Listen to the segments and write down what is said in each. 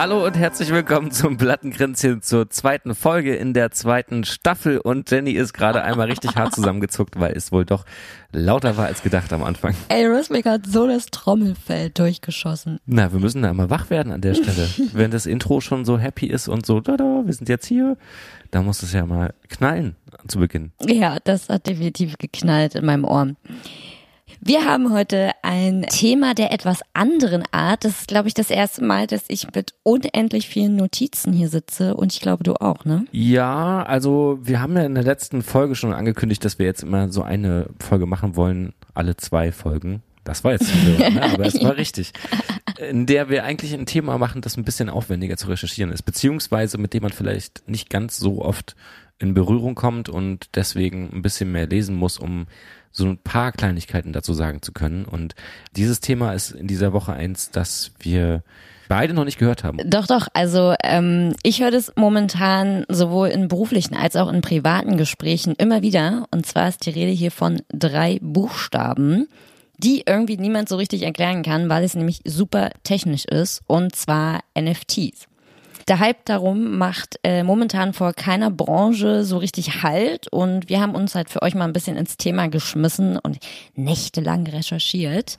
Hallo und herzlich willkommen zum Plattenkränzchen zur zweiten Folge in der zweiten Staffel und Jenny ist gerade einmal richtig hart zusammengezuckt, weil es wohl doch lauter war als gedacht am Anfang. Ey, Rhythmic hat so das Trommelfell durchgeschossen. Na, wir müssen da mal wach werden an der Stelle. Wenn das Intro schon so happy ist und so, da, da, wir sind jetzt hier, da muss es ja mal knallen zu Beginn. Ja, das hat definitiv geknallt in meinem Ohr. Wir haben heute ein Thema der etwas anderen Art. Das ist, glaube ich, das erste Mal, dass ich mit unendlich vielen Notizen hier sitze und ich glaube, du auch, ne? Ja, also wir haben ja in der letzten Folge schon angekündigt, dass wir jetzt immer so eine Folge machen wollen, alle zwei Folgen. Das war jetzt wieder, ne? aber es war richtig. In der wir eigentlich ein Thema machen, das ein bisschen aufwendiger zu recherchieren ist, beziehungsweise mit dem man vielleicht nicht ganz so oft in Berührung kommt und deswegen ein bisschen mehr lesen muss, um so ein paar Kleinigkeiten dazu sagen zu können. Und dieses Thema ist in dieser Woche eins, das wir beide noch nicht gehört haben. Doch, doch. Also ähm, ich höre das momentan sowohl in beruflichen als auch in privaten Gesprächen immer wieder. Und zwar ist die Rede hier von drei Buchstaben, die irgendwie niemand so richtig erklären kann, weil es nämlich super technisch ist. Und zwar NFTs. Der Hype darum macht äh, momentan vor keiner Branche so richtig Halt und wir haben uns halt für euch mal ein bisschen ins Thema geschmissen und nächtelang recherchiert.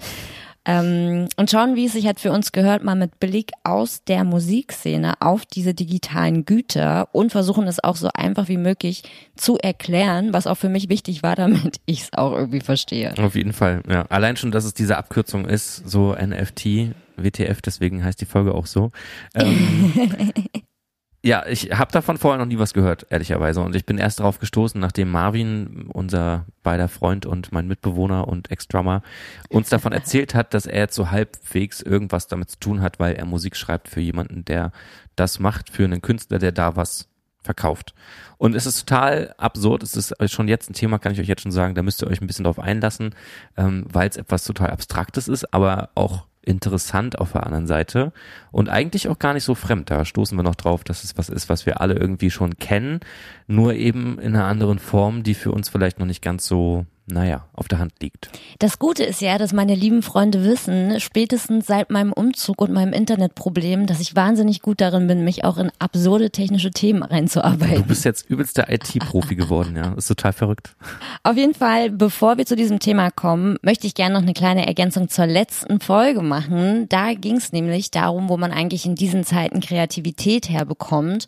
Ähm, und schauen, wie es sich halt für uns gehört, mal mit Blick aus der Musikszene auf diese digitalen Güter und versuchen es auch so einfach wie möglich zu erklären, was auch für mich wichtig war, damit ich es auch irgendwie verstehe. Auf jeden Fall, ja. Allein schon, dass es diese Abkürzung ist, so NFT, WTF, deswegen heißt die Folge auch so. Ähm, ja, ich habe davon vorher noch nie was gehört, ehrlicherweise. Und ich bin erst darauf gestoßen, nachdem Marvin, unser beider Freund und mein Mitbewohner und Ex-Drummer, uns davon erzählt hat, dass er jetzt so halbwegs irgendwas damit zu tun hat, weil er Musik schreibt für jemanden, der das macht, für einen Künstler, der da was verkauft. Und es ist total absurd, es ist schon jetzt ein Thema, kann ich euch jetzt schon sagen, da müsst ihr euch ein bisschen drauf einlassen, ähm, weil es etwas total Abstraktes ist, aber auch interessant auf der anderen Seite und eigentlich auch gar nicht so fremd. Da stoßen wir noch drauf, dass es was ist, was wir alle irgendwie schon kennen, nur eben in einer anderen Form, die für uns vielleicht noch nicht ganz so naja, auf der Hand liegt. Das Gute ist ja, dass meine lieben Freunde wissen, spätestens seit meinem Umzug und meinem Internetproblem, dass ich wahnsinnig gut darin bin, mich auch in absurde technische Themen reinzuarbeiten. Du bist jetzt übelst der IT-Profi geworden, ja. Ist total verrückt. Auf jeden Fall, bevor wir zu diesem Thema kommen, möchte ich gerne noch eine kleine Ergänzung zur letzten Folge machen. Da ging es nämlich darum, wo man eigentlich in diesen Zeiten Kreativität herbekommt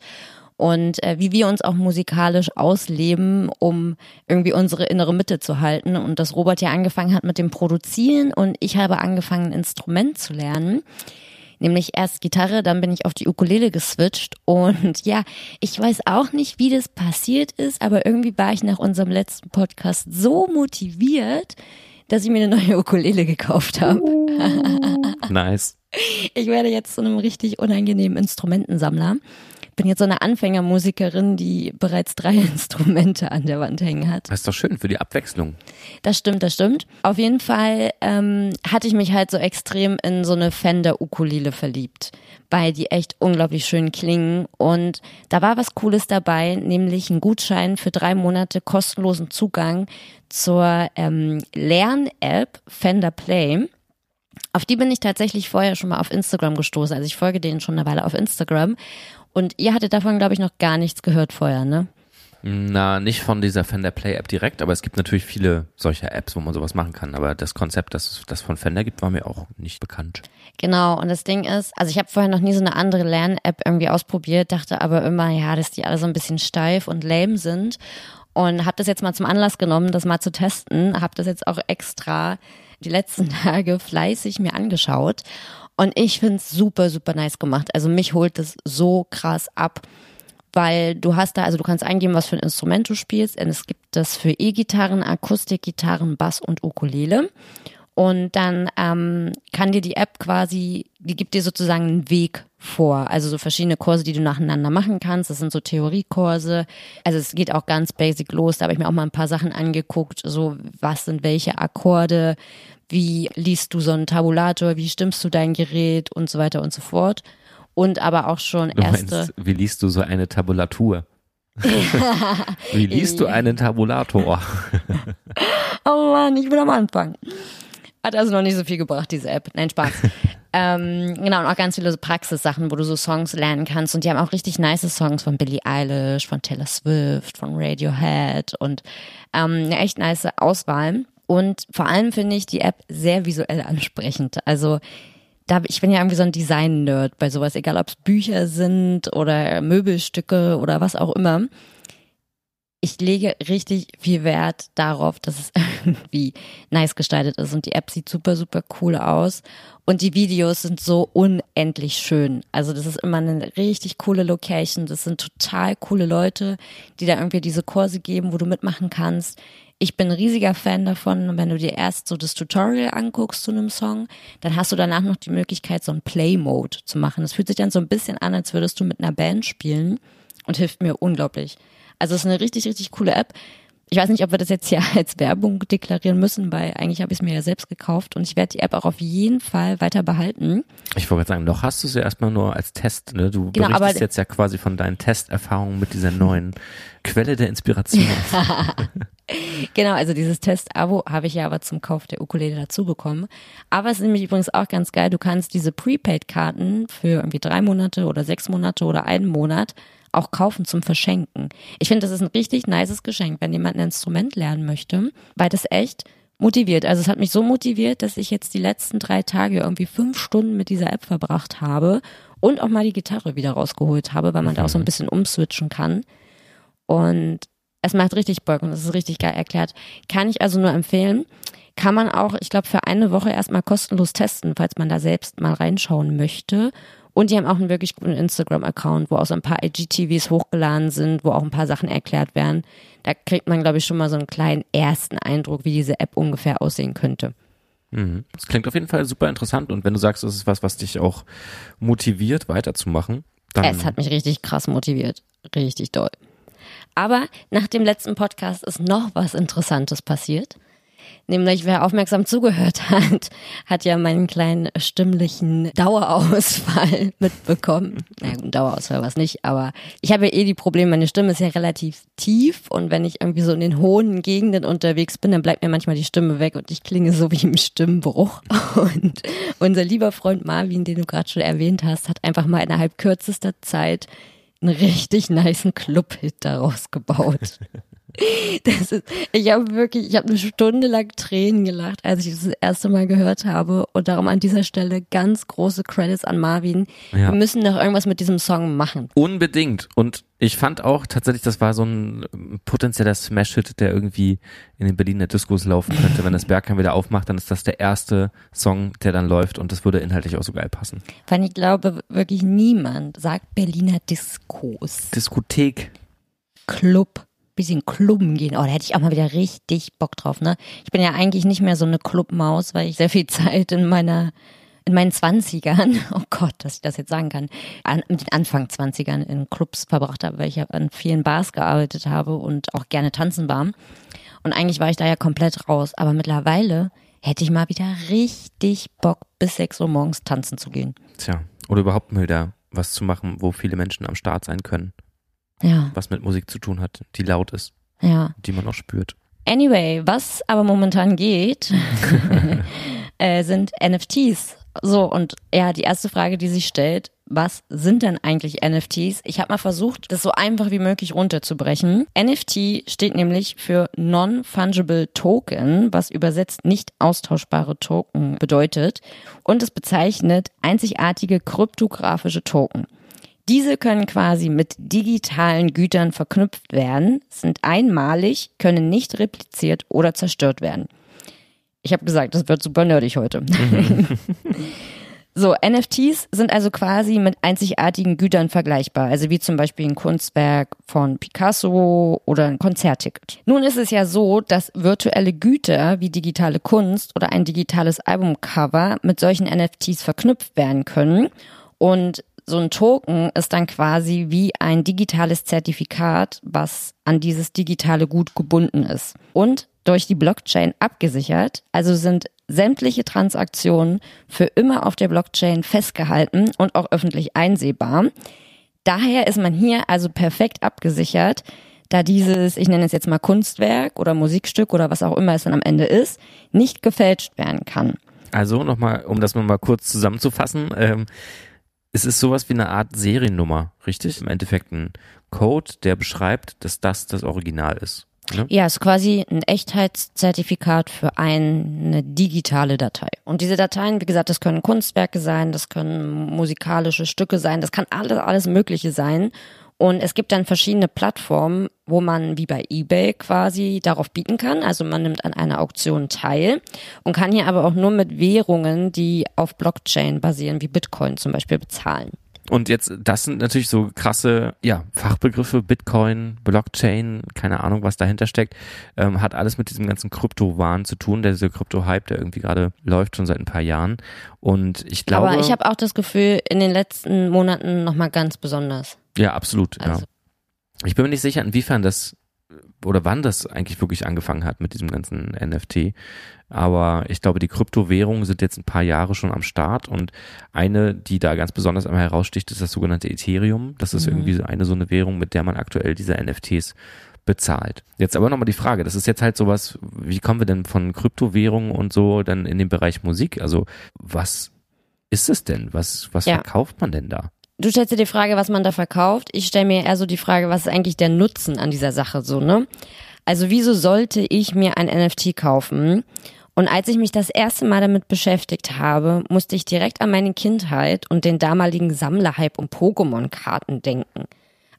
und äh, wie wir uns auch musikalisch ausleben, um irgendwie unsere innere Mitte zu halten. Und dass Robert ja angefangen hat mit dem Produzieren und ich habe angefangen, ein Instrument zu lernen. Nämlich erst Gitarre, dann bin ich auf die Ukulele geswitcht und ja, ich weiß auch nicht, wie das passiert ist, aber irgendwie war ich nach unserem letzten Podcast so motiviert, dass ich mir eine neue Ukulele gekauft habe. nice. Ich werde jetzt zu einem richtig unangenehmen Instrumentensammler bin jetzt so eine Anfängermusikerin, die bereits drei Instrumente an der Wand hängen hat. Das ist doch schön für die Abwechslung. Das stimmt, das stimmt. Auf jeden Fall ähm, hatte ich mich halt so extrem in so eine Fender-Ukulele verliebt, weil die echt unglaublich schön klingen. Und da war was Cooles dabei, nämlich ein Gutschein für drei Monate kostenlosen Zugang zur ähm, Lern-App Fender Play. Auf die bin ich tatsächlich vorher schon mal auf Instagram gestoßen. Also ich folge denen schon eine Weile auf Instagram. Und ihr hattet davon, glaube ich, noch gar nichts gehört vorher, ne? Na, nicht von dieser Fender Play App direkt, aber es gibt natürlich viele solcher Apps, wo man sowas machen kann. Aber das Konzept, das das von Fender gibt, war mir auch nicht bekannt. Genau, und das Ding ist, also ich habe vorher noch nie so eine andere Lern-App irgendwie ausprobiert, dachte aber immer, ja, dass die alle so ein bisschen steif und lame sind. Und habe das jetzt mal zum Anlass genommen, das mal zu testen. Habe das jetzt auch extra die letzten Tage fleißig mir angeschaut. Und ich finde es super, super nice gemacht. Also mich holt das so krass ab, weil du hast da, also du kannst eingeben, was für ein Instrument du spielst. Und es gibt das für E-Gitarren, Akustikgitarren, Bass und Ukulele. Und dann ähm, kann dir die App quasi, die gibt dir sozusagen einen Weg vor. Also so verschiedene Kurse, die du nacheinander machen kannst. Das sind so Theoriekurse. Also es geht auch ganz basic los. Da habe ich mir auch mal ein paar Sachen angeguckt. So, was sind welche Akkorde? Wie liest du so einen Tabulator? Wie stimmst du dein Gerät? Und so weiter und so fort. Und aber auch schon erste. Meinst, wie liest du so eine Tabulatur? wie liest du einen Tabulator? oh Mann, ich bin am Anfang. Hat also noch nicht so viel gebracht, diese App. Nein, Spaß. Ähm, genau, und auch ganz viele so Praxissachen, wo du so Songs lernen kannst. Und die haben auch richtig nice Songs von Billie Eilish, von Taylor Swift, von Radiohead und ähm, eine echt nice Auswahl. Und vor allem finde ich die App sehr visuell ansprechend. Also da, ich bin ja irgendwie so ein Design-Nerd bei sowas, egal ob es Bücher sind oder Möbelstücke oder was auch immer. Ich lege richtig viel Wert darauf, dass es irgendwie nice gestaltet ist und die App sieht super, super cool aus und die Videos sind so unendlich schön. Also das ist immer eine richtig coole Location, das sind total coole Leute, die da irgendwie diese Kurse geben, wo du mitmachen kannst. Ich bin ein riesiger Fan davon, wenn du dir erst so das Tutorial anguckst zu einem Song, dann hast du danach noch die Möglichkeit, so einen Play-Mode zu machen. Das fühlt sich dann so ein bisschen an, als würdest du mit einer Band spielen und hilft mir unglaublich. Also es ist eine richtig, richtig coole App. Ich weiß nicht, ob wir das jetzt hier als Werbung deklarieren müssen, weil eigentlich habe ich es mir ja selbst gekauft und ich werde die App auch auf jeden Fall weiter behalten. Ich wollte sagen, noch hast du es ja erstmal nur als Test, ne? Du genau, berichtest jetzt ja quasi von deinen Testerfahrungen mit dieser neuen Quelle der Inspiration. genau, also dieses Test-Abo habe ich ja aber zum Kauf der Ukulele dazu bekommen. Aber es ist nämlich übrigens auch ganz geil, du kannst diese Prepaid-Karten für irgendwie drei Monate oder sechs Monate oder einen Monat auch kaufen zum Verschenken. Ich finde, das ist ein richtig nices Geschenk, wenn jemand ein Instrument lernen möchte, weil das echt motiviert. Also es hat mich so motiviert, dass ich jetzt die letzten drei Tage irgendwie fünf Stunden mit dieser App verbracht habe und auch mal die Gitarre wieder rausgeholt habe, weil man da auch so ein mhm. bisschen umswitchen kann. Und es macht richtig Bock und es ist richtig geil erklärt. Kann ich also nur empfehlen. Kann man auch, ich glaube, für eine Woche erstmal kostenlos testen, falls man da selbst mal reinschauen möchte. Und die haben auch einen wirklich guten Instagram-Account, wo auch so ein paar IGTVs hochgeladen sind, wo auch ein paar Sachen erklärt werden. Da kriegt man, glaube ich, schon mal so einen kleinen ersten Eindruck, wie diese App ungefähr aussehen könnte. Mhm. Das klingt auf jeden Fall super interessant. Und wenn du sagst, es ist was, was dich auch motiviert, weiterzumachen, dann. Es hat mich richtig krass motiviert. Richtig doll. Aber nach dem letzten Podcast ist noch was Interessantes passiert. Nämlich, wer aufmerksam zugehört hat, hat ja meinen kleinen stimmlichen Dauerausfall mitbekommen. Na naja, gut, Dauerausfall war es nicht, aber ich habe ja eh die Probleme, meine Stimme ist ja relativ tief und wenn ich irgendwie so in den hohen Gegenden unterwegs bin, dann bleibt mir manchmal die Stimme weg und ich klinge so wie im Stimmbruch. Und unser lieber Freund Marvin, den du gerade schon erwähnt hast, hat einfach mal innerhalb kürzester Zeit einen richtig niceen Club-Hit daraus gebaut. Das ist, ich habe wirklich, ich habe eine Stunde lang Tränen gelacht, als ich das, das erste Mal gehört habe. Und darum an dieser Stelle ganz große Credits an Marvin. Ja. Wir müssen doch irgendwas mit diesem Song machen. Unbedingt. Und ich fand auch tatsächlich, das war so ein potenzieller Smash-Hit, der irgendwie in den Berliner Discos laufen könnte. Wenn das Bergheim wieder aufmacht, dann ist das der erste Song, der dann läuft und das würde inhaltlich auch so geil passen. Weil ich glaube, wirklich niemand sagt Berliner Discos. Diskothek. Club bisschen klubben gehen. Oh, da hätte ich auch mal wieder richtig Bock drauf, ne? Ich bin ja eigentlich nicht mehr so eine Clubmaus, weil ich sehr viel Zeit in meiner in meinen Zwanzigern, oh Gott, dass ich das jetzt sagen kann, an, mit den Anfang Zwanzigern in Clubs verbracht habe, weil ich an vielen Bars gearbeitet habe und auch gerne tanzen war. Und eigentlich war ich da ja komplett raus. Aber mittlerweile hätte ich mal wieder richtig Bock, bis 6 Uhr morgens tanzen zu gehen. Tja, oder überhaupt mal wieder was zu machen, wo viele Menschen am Start sein können ja. was mit Musik zu tun hat, die laut ist, ja. die man auch spürt. Anyway, was aber momentan geht, äh, sind NFTs. So, und ja, die erste Frage, die sich stellt, was sind denn eigentlich NFTs? Ich habe mal versucht, das so einfach wie möglich runterzubrechen. NFT steht nämlich für Non-Fungible Token, was übersetzt nicht austauschbare Token bedeutet. Und es bezeichnet einzigartige kryptografische Token. Diese können quasi mit digitalen Gütern verknüpft werden, sind einmalig, können nicht repliziert oder zerstört werden. Ich habe gesagt, das wird super nerdig heute. Mhm. so, NFTs sind also quasi mit einzigartigen Gütern vergleichbar, also wie zum Beispiel ein Kunstwerk von Picasso oder ein Konzertticket. Nun ist es ja so, dass virtuelle Güter wie digitale Kunst oder ein digitales Albumcover mit solchen NFTs verknüpft werden können. Und so ein Token ist dann quasi wie ein digitales Zertifikat, was an dieses digitale Gut gebunden ist und durch die Blockchain abgesichert. Also sind sämtliche Transaktionen für immer auf der Blockchain festgehalten und auch öffentlich einsehbar. Daher ist man hier also perfekt abgesichert, da dieses, ich nenne es jetzt mal Kunstwerk oder Musikstück oder was auch immer es dann am Ende ist, nicht gefälscht werden kann. Also nochmal, um das nochmal kurz zusammenzufassen, ähm, es ist sowas wie eine Art Seriennummer, richtig? Im Endeffekt ein Code, der beschreibt, dass das das Original ist. Ne? Ja, ist quasi ein Echtheitszertifikat für eine digitale Datei. Und diese Dateien, wie gesagt, das können Kunstwerke sein, das können musikalische Stücke sein, das kann alles, alles Mögliche sein. Und es gibt dann verschiedene Plattformen, wo man wie bei eBay quasi darauf bieten kann. Also man nimmt an einer Auktion teil und kann hier aber auch nur mit Währungen, die auf Blockchain basieren, wie Bitcoin zum Beispiel, bezahlen. Und jetzt, das sind natürlich so krasse, ja, Fachbegriffe, Bitcoin, Blockchain, keine Ahnung, was dahinter steckt, ähm, hat alles mit diesem ganzen Kryptowahn zu tun, der dieser Krypto-Hype, der irgendwie gerade läuft schon seit ein paar Jahren. Und ich glaube. Aber ich habe auch das Gefühl, in den letzten Monaten nochmal ganz besonders. Ja, absolut, also. ja. Ich bin mir nicht sicher, inwiefern das oder wann das eigentlich wirklich angefangen hat mit diesem ganzen NFT. Aber ich glaube, die Kryptowährungen sind jetzt ein paar Jahre schon am Start und eine, die da ganz besonders einmal heraussticht, ist das sogenannte Ethereum. Das ist mhm. irgendwie eine so eine Währung, mit der man aktuell diese NFTs bezahlt. Jetzt aber nochmal die Frage, das ist jetzt halt sowas, wie kommen wir denn von Kryptowährungen und so dann in den Bereich Musik? Also was ist es denn? Was, was ja. verkauft man denn da? Du stellst dir die Frage, was man da verkauft. Ich stelle mir eher so die Frage, was ist eigentlich der Nutzen an dieser Sache so, ne? Also wieso sollte ich mir ein NFT kaufen? Und als ich mich das erste Mal damit beschäftigt habe, musste ich direkt an meine Kindheit und den damaligen Sammlerhype um Pokémon-Karten denken.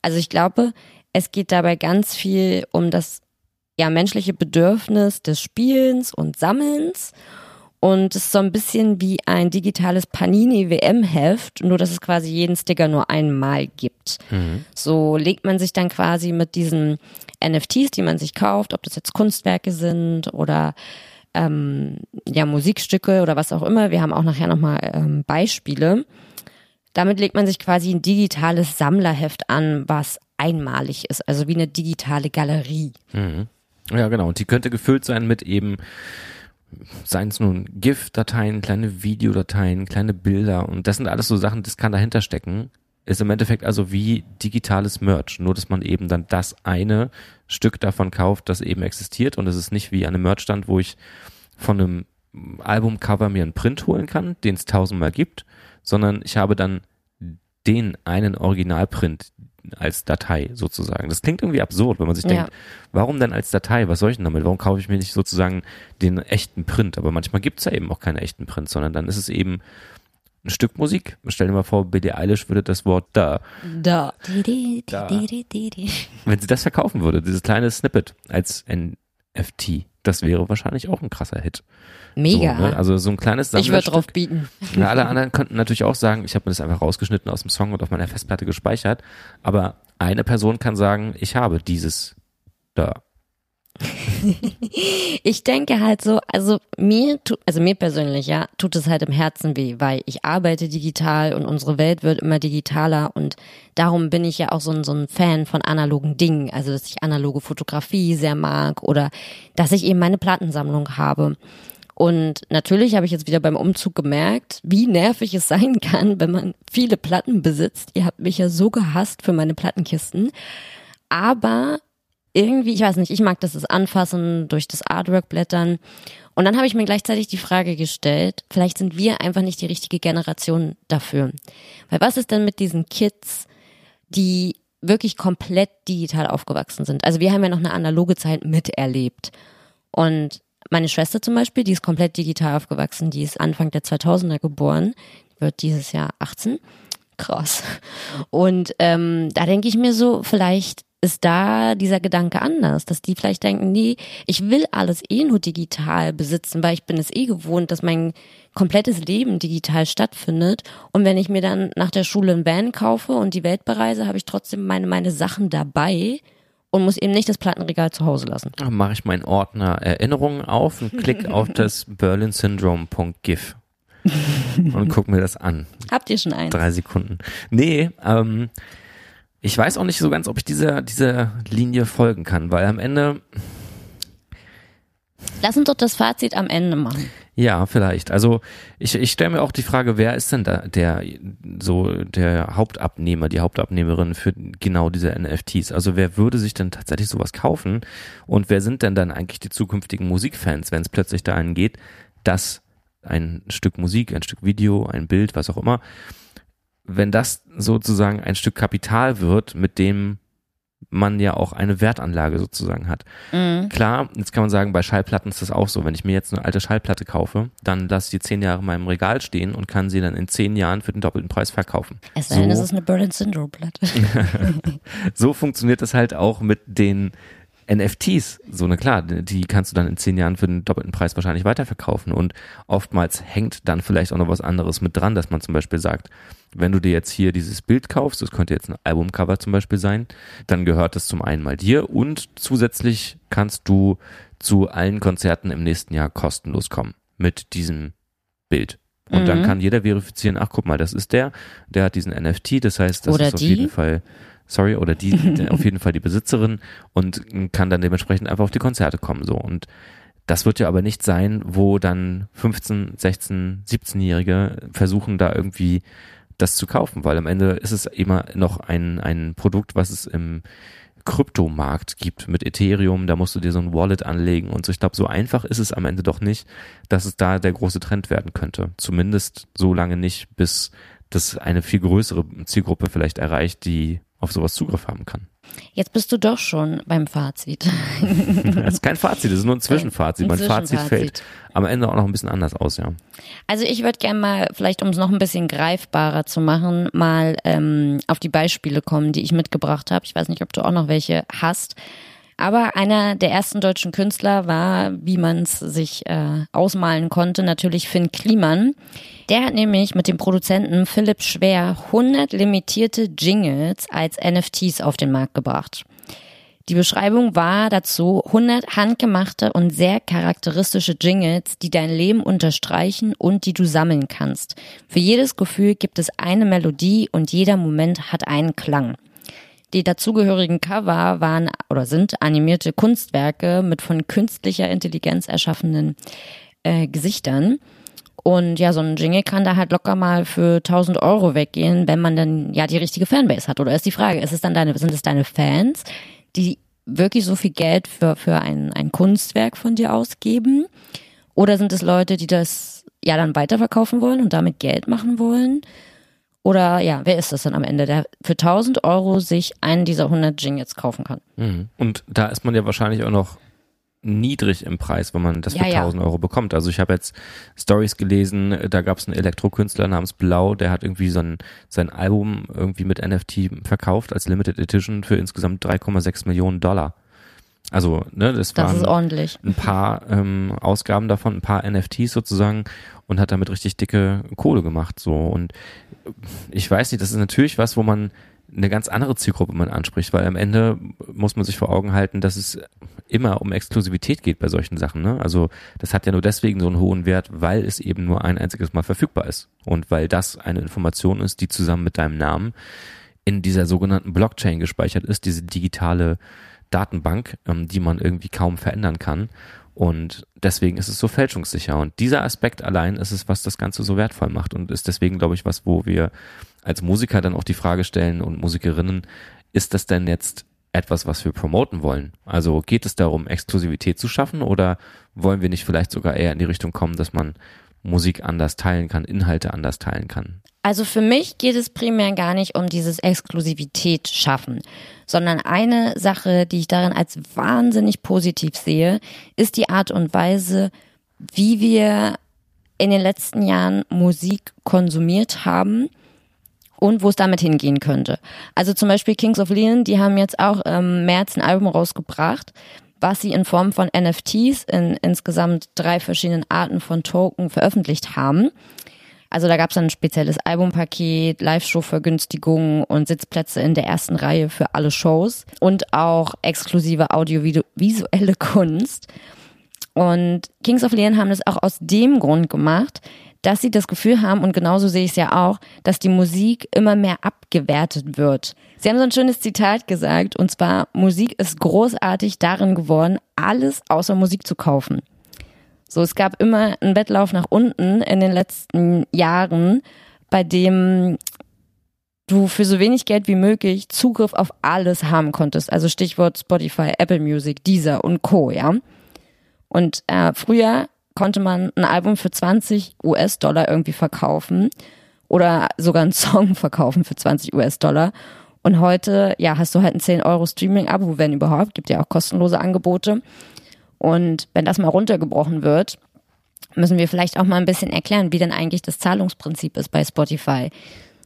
Also ich glaube, es geht dabei ganz viel um das ja menschliche Bedürfnis des Spielens und Sammelns und es ist so ein bisschen wie ein digitales Panini-WM-Heft, nur dass es quasi jeden Sticker nur einmal gibt. Mhm. So legt man sich dann quasi mit diesen NFTs, die man sich kauft, ob das jetzt Kunstwerke sind oder ähm, ja Musikstücke oder was auch immer. Wir haben auch nachher nochmal ähm, Beispiele. Damit legt man sich quasi ein digitales Sammlerheft an, was einmalig ist, also wie eine digitale Galerie. Mhm. Ja, genau. Und die könnte gefüllt sein mit eben seien es nun GIF-Dateien, kleine Videodateien, kleine Bilder und das sind alles so Sachen, das kann dahinter stecken. Ist im Endeffekt also wie digitales Merch, nur dass man eben dann das eine Stück davon kauft, das eben existiert und es ist nicht wie an einem Merchstand, wo ich von einem Albumcover mir einen Print holen kann, den es tausendmal gibt, sondern ich habe dann den einen Originalprint, als Datei sozusagen. Das klingt irgendwie absurd, wenn man sich ja. denkt, warum denn als Datei? Was soll ich denn damit? Warum kaufe ich mir nicht sozusagen den echten Print? Aber manchmal gibt es ja eben auch keine echten Prints, sondern dann ist es eben ein Stück Musik. Stell dir mal vor, Billie Eilish würde das Wort da. Da. da. Wenn sie das verkaufen würde, dieses kleine Snippet als NFT, das wäre wahrscheinlich auch ein krasser Hit. Mega. So, ne? Also so ein kleines Ich würde drauf bieten. Ja, alle anderen könnten natürlich auch sagen, ich habe mir das einfach rausgeschnitten aus dem Song und auf meiner Festplatte gespeichert. Aber eine Person kann sagen, ich habe dieses da. ich denke halt so, also mir, also mir persönlich, ja, tut es halt im Herzen weh, weil ich arbeite digital und unsere Welt wird immer digitaler und darum bin ich ja auch so ein, so ein Fan von analogen Dingen, also dass ich analoge Fotografie sehr mag oder dass ich eben meine Plattensammlung habe. Und natürlich habe ich jetzt wieder beim Umzug gemerkt, wie nervig es sein kann, wenn man viele Platten besitzt. Ihr habt mich ja so gehasst für meine Plattenkisten. Aber irgendwie, ich weiß nicht, ich mag das, das Anfassen, durch das Artwork blättern. Und dann habe ich mir gleichzeitig die Frage gestellt, vielleicht sind wir einfach nicht die richtige Generation dafür. Weil was ist denn mit diesen Kids, die wirklich komplett digital aufgewachsen sind? Also wir haben ja noch eine analoge Zeit miterlebt. Und meine Schwester zum Beispiel, die ist komplett digital aufgewachsen, die ist Anfang der 2000er geboren, wird dieses Jahr 18. Krass. Und ähm, da denke ich mir so, vielleicht ist da dieser Gedanke anders, dass die vielleicht denken, nee, ich will alles eh nur digital besitzen, weil ich bin es eh gewohnt, dass mein komplettes Leben digital stattfindet. Und wenn ich mir dann nach der Schule ein Van kaufe und die Welt bereise, habe ich trotzdem meine, meine Sachen dabei und muss eben nicht das Plattenregal zu Hause lassen. Dann mache ich meinen Ordner Erinnerungen auf und klicke auf das berlinsyndrome.gif und guck mir das an. Habt ihr schon eins? Drei Sekunden. Nee, ähm, ich weiß auch nicht so ganz, ob ich dieser, dieser Linie folgen kann, weil am Ende. Lass uns doch das Fazit am Ende machen. Ja, vielleicht. Also ich, ich stelle mir auch die Frage, wer ist denn da der so der Hauptabnehmer, die Hauptabnehmerin für genau diese NFTs? Also wer würde sich denn tatsächlich sowas kaufen? Und wer sind denn dann eigentlich die zukünftigen Musikfans, wenn es plötzlich dahin geht, dass ein Stück Musik, ein Stück Video, ein Bild, was auch immer, wenn das sozusagen ein Stück Kapital wird, mit dem man ja auch eine Wertanlage sozusagen hat. Mhm. Klar, jetzt kann man sagen, bei Schallplatten ist das auch so. Wenn ich mir jetzt eine alte Schallplatte kaufe, dann lasse ich die zehn Jahre in meinem Regal stehen und kann sie dann in zehn Jahren für den doppelten Preis verkaufen. Es sei denn, so, es ist eine Berlin Syndrome Platte. so funktioniert das halt auch mit den NFTs, so eine klar, die kannst du dann in zehn Jahren für den doppelten Preis wahrscheinlich weiterverkaufen und oftmals hängt dann vielleicht auch noch was anderes mit dran, dass man zum Beispiel sagt, wenn du dir jetzt hier dieses Bild kaufst, das könnte jetzt ein Albumcover zum Beispiel sein, dann gehört es zum einen mal dir und zusätzlich kannst du zu allen Konzerten im nächsten Jahr kostenlos kommen mit diesem Bild. Und mhm. dann kann jeder verifizieren, ach guck mal, das ist der, der hat diesen NFT, das heißt, das Oder ist auf die. jeden Fall sorry, oder die, die auf jeden Fall die Besitzerin und kann dann dementsprechend einfach auf die Konzerte kommen, so. Und das wird ja aber nicht sein, wo dann 15, 16, 17-Jährige versuchen, da irgendwie das zu kaufen, weil am Ende ist es immer noch ein, ein Produkt, was es im Kryptomarkt gibt mit Ethereum, da musst du dir so ein Wallet anlegen und so. Ich glaube, so einfach ist es am Ende doch nicht, dass es da der große Trend werden könnte. Zumindest so lange nicht, bis das eine viel größere Zielgruppe vielleicht erreicht, die auf sowas Zugriff haben kann. Jetzt bist du doch schon beim Fazit. das ist kein Fazit, das ist nur ein Zwischenfazit. Ein mein Zwischenfazit. Fazit fällt am Ende auch noch ein bisschen anders aus, ja. Also ich würde gerne mal, vielleicht um es noch ein bisschen greifbarer zu machen, mal ähm, auf die Beispiele kommen, die ich mitgebracht habe. Ich weiß nicht, ob du auch noch welche hast. Aber einer der ersten deutschen Künstler war, wie man es sich äh, ausmalen konnte, natürlich Finn Kliman. Der hat nämlich mit dem Produzenten Philipp Schwer 100 limitierte Jingles als NFTs auf den Markt gebracht. Die Beschreibung war dazu 100 handgemachte und sehr charakteristische Jingles, die dein Leben unterstreichen und die du sammeln kannst. Für jedes Gefühl gibt es eine Melodie und jeder Moment hat einen Klang. Die dazugehörigen Cover waren oder sind animierte Kunstwerke mit von künstlicher Intelligenz erschaffenen äh, Gesichtern. Und ja, so ein Jingle kann da halt locker mal für 1000 Euro weggehen, wenn man dann ja die richtige Fanbase hat. Oder ist die Frage, ist es dann deine, sind es deine Fans, die wirklich so viel Geld für, für ein, ein Kunstwerk von dir ausgeben? Oder sind es Leute, die das ja dann weiterverkaufen wollen und damit Geld machen wollen? Oder ja, wer ist das dann am Ende, der für 1000 Euro sich einen dieser 100 Jingles kaufen kann? Mhm. Und da ist man ja wahrscheinlich auch noch niedrig im Preis, wenn man das für ja, 1000 ja. Euro bekommt. Also ich habe jetzt Stories gelesen, da gab es einen Elektrokünstler namens Blau, der hat irgendwie sein, sein Album irgendwie mit NFT verkauft als Limited Edition für insgesamt 3,6 Millionen Dollar. Also, ne, das, das waren ein paar ähm, Ausgaben davon, ein paar NFTs sozusagen und hat damit richtig dicke Kohle gemacht. So und ich weiß nicht, das ist natürlich was, wo man eine ganz andere Zielgruppe man anspricht, weil am Ende muss man sich vor Augen halten, dass es immer um Exklusivität geht bei solchen Sachen. Ne? Also das hat ja nur deswegen so einen hohen Wert, weil es eben nur ein einziges Mal verfügbar ist und weil das eine Information ist, die zusammen mit deinem Namen in dieser sogenannten Blockchain gespeichert ist, diese digitale Datenbank, ähm, die man irgendwie kaum verändern kann. Und deswegen ist es so fälschungssicher. Und dieser Aspekt allein ist es, was das Ganze so wertvoll macht und ist deswegen, glaube ich, was, wo wir als Musiker dann auch die Frage stellen und Musikerinnen, ist das denn jetzt etwas, was wir promoten wollen? Also geht es darum, Exklusivität zu schaffen oder wollen wir nicht vielleicht sogar eher in die Richtung kommen, dass man Musik anders teilen kann, Inhalte anders teilen kann? Also für mich geht es primär gar nicht um dieses Exklusivität schaffen, sondern eine Sache, die ich darin als wahnsinnig positiv sehe, ist die Art und Weise, wie wir in den letzten Jahren Musik konsumiert haben und wo es damit hingehen könnte. Also zum Beispiel Kings of Leon, die haben jetzt auch im März ein Album rausgebracht, was sie in Form von NFTs in insgesamt drei verschiedenen Arten von Token veröffentlicht haben. Also da gab es ein spezielles Albumpaket, Live-Show-Vergünstigungen und Sitzplätze in der ersten Reihe für alle Shows und auch exklusive audiovisuelle Kunst. Und Kings of Leon haben das auch aus dem Grund gemacht, dass sie das Gefühl haben, und genauso sehe ich es ja auch, dass die Musik immer mehr abgewertet wird. Sie haben so ein schönes Zitat gesagt, und zwar, Musik ist großartig darin geworden, alles außer Musik zu kaufen. So, es gab immer einen Wettlauf nach unten in den letzten Jahren, bei dem du für so wenig Geld wie möglich Zugriff auf alles haben konntest. Also Stichwort Spotify, Apple Music, Deezer und Co. Ja. Und äh, früher konnte man ein Album für 20 US-Dollar irgendwie verkaufen oder sogar einen Song verkaufen für 20 US-Dollar. Und heute, ja, hast du halt ein 10 Euro Streaming-Abo, wenn überhaupt, gibt ja auch kostenlose Angebote. Und wenn das mal runtergebrochen wird, müssen wir vielleicht auch mal ein bisschen erklären, wie denn eigentlich das Zahlungsprinzip ist bei Spotify.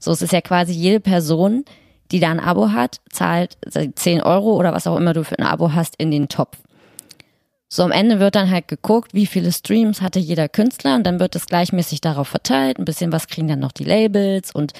So, es ist ja quasi jede Person, die da ein Abo hat, zahlt 10 Euro oder was auch immer du für ein Abo hast in den Topf. So am Ende wird dann halt geguckt, wie viele Streams hatte jeder Künstler und dann wird es gleichmäßig darauf verteilt. Ein bisschen was kriegen dann noch die Labels und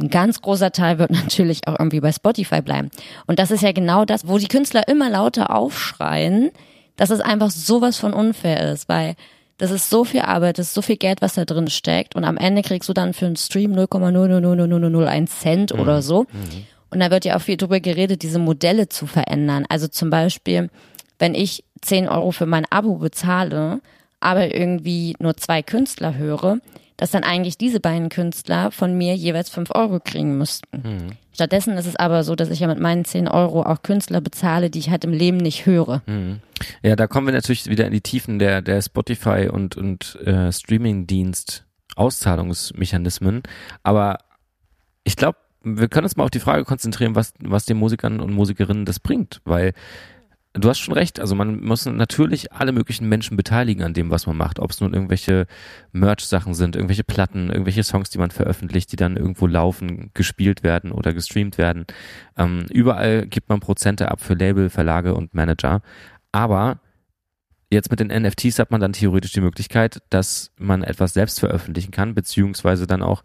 ein ganz großer Teil wird natürlich auch irgendwie bei Spotify bleiben. Und das ist ja genau das, wo die Künstler immer lauter aufschreien, dass es einfach sowas von unfair ist, weil das ist so viel Arbeit, das ist so viel Geld, was da drin steckt und am Ende kriegst du dann für einen Stream 0,00001 Cent mhm. oder so. Mhm. Und da wird ja auch viel drüber geredet, diese Modelle zu verändern. Also zum Beispiel, wenn ich 10 Euro für mein Abo bezahle, aber irgendwie nur zwei Künstler höre, dass dann eigentlich diese beiden Künstler von mir jeweils 5 Euro kriegen müssten. Mhm. Stattdessen ist es aber so, dass ich ja mit meinen 10 Euro auch Künstler bezahle, die ich halt im Leben nicht höre. Mhm. Ja, da kommen wir natürlich wieder in die Tiefen der, der Spotify und, und äh, Streaming-Dienst Auszahlungsmechanismen. Aber ich glaube, wir können uns mal auf die Frage konzentrieren, was, was den Musikern und Musikerinnen das bringt, weil Du hast schon recht. Also man muss natürlich alle möglichen Menschen beteiligen an dem, was man macht. Ob es nun irgendwelche Merch-Sachen sind, irgendwelche Platten, irgendwelche Songs, die man veröffentlicht, die dann irgendwo laufen, gespielt werden oder gestreamt werden. Ähm, überall gibt man Prozente ab für Label, Verlage und Manager. Aber jetzt mit den NFTs hat man dann theoretisch die Möglichkeit, dass man etwas selbst veröffentlichen kann, beziehungsweise dann auch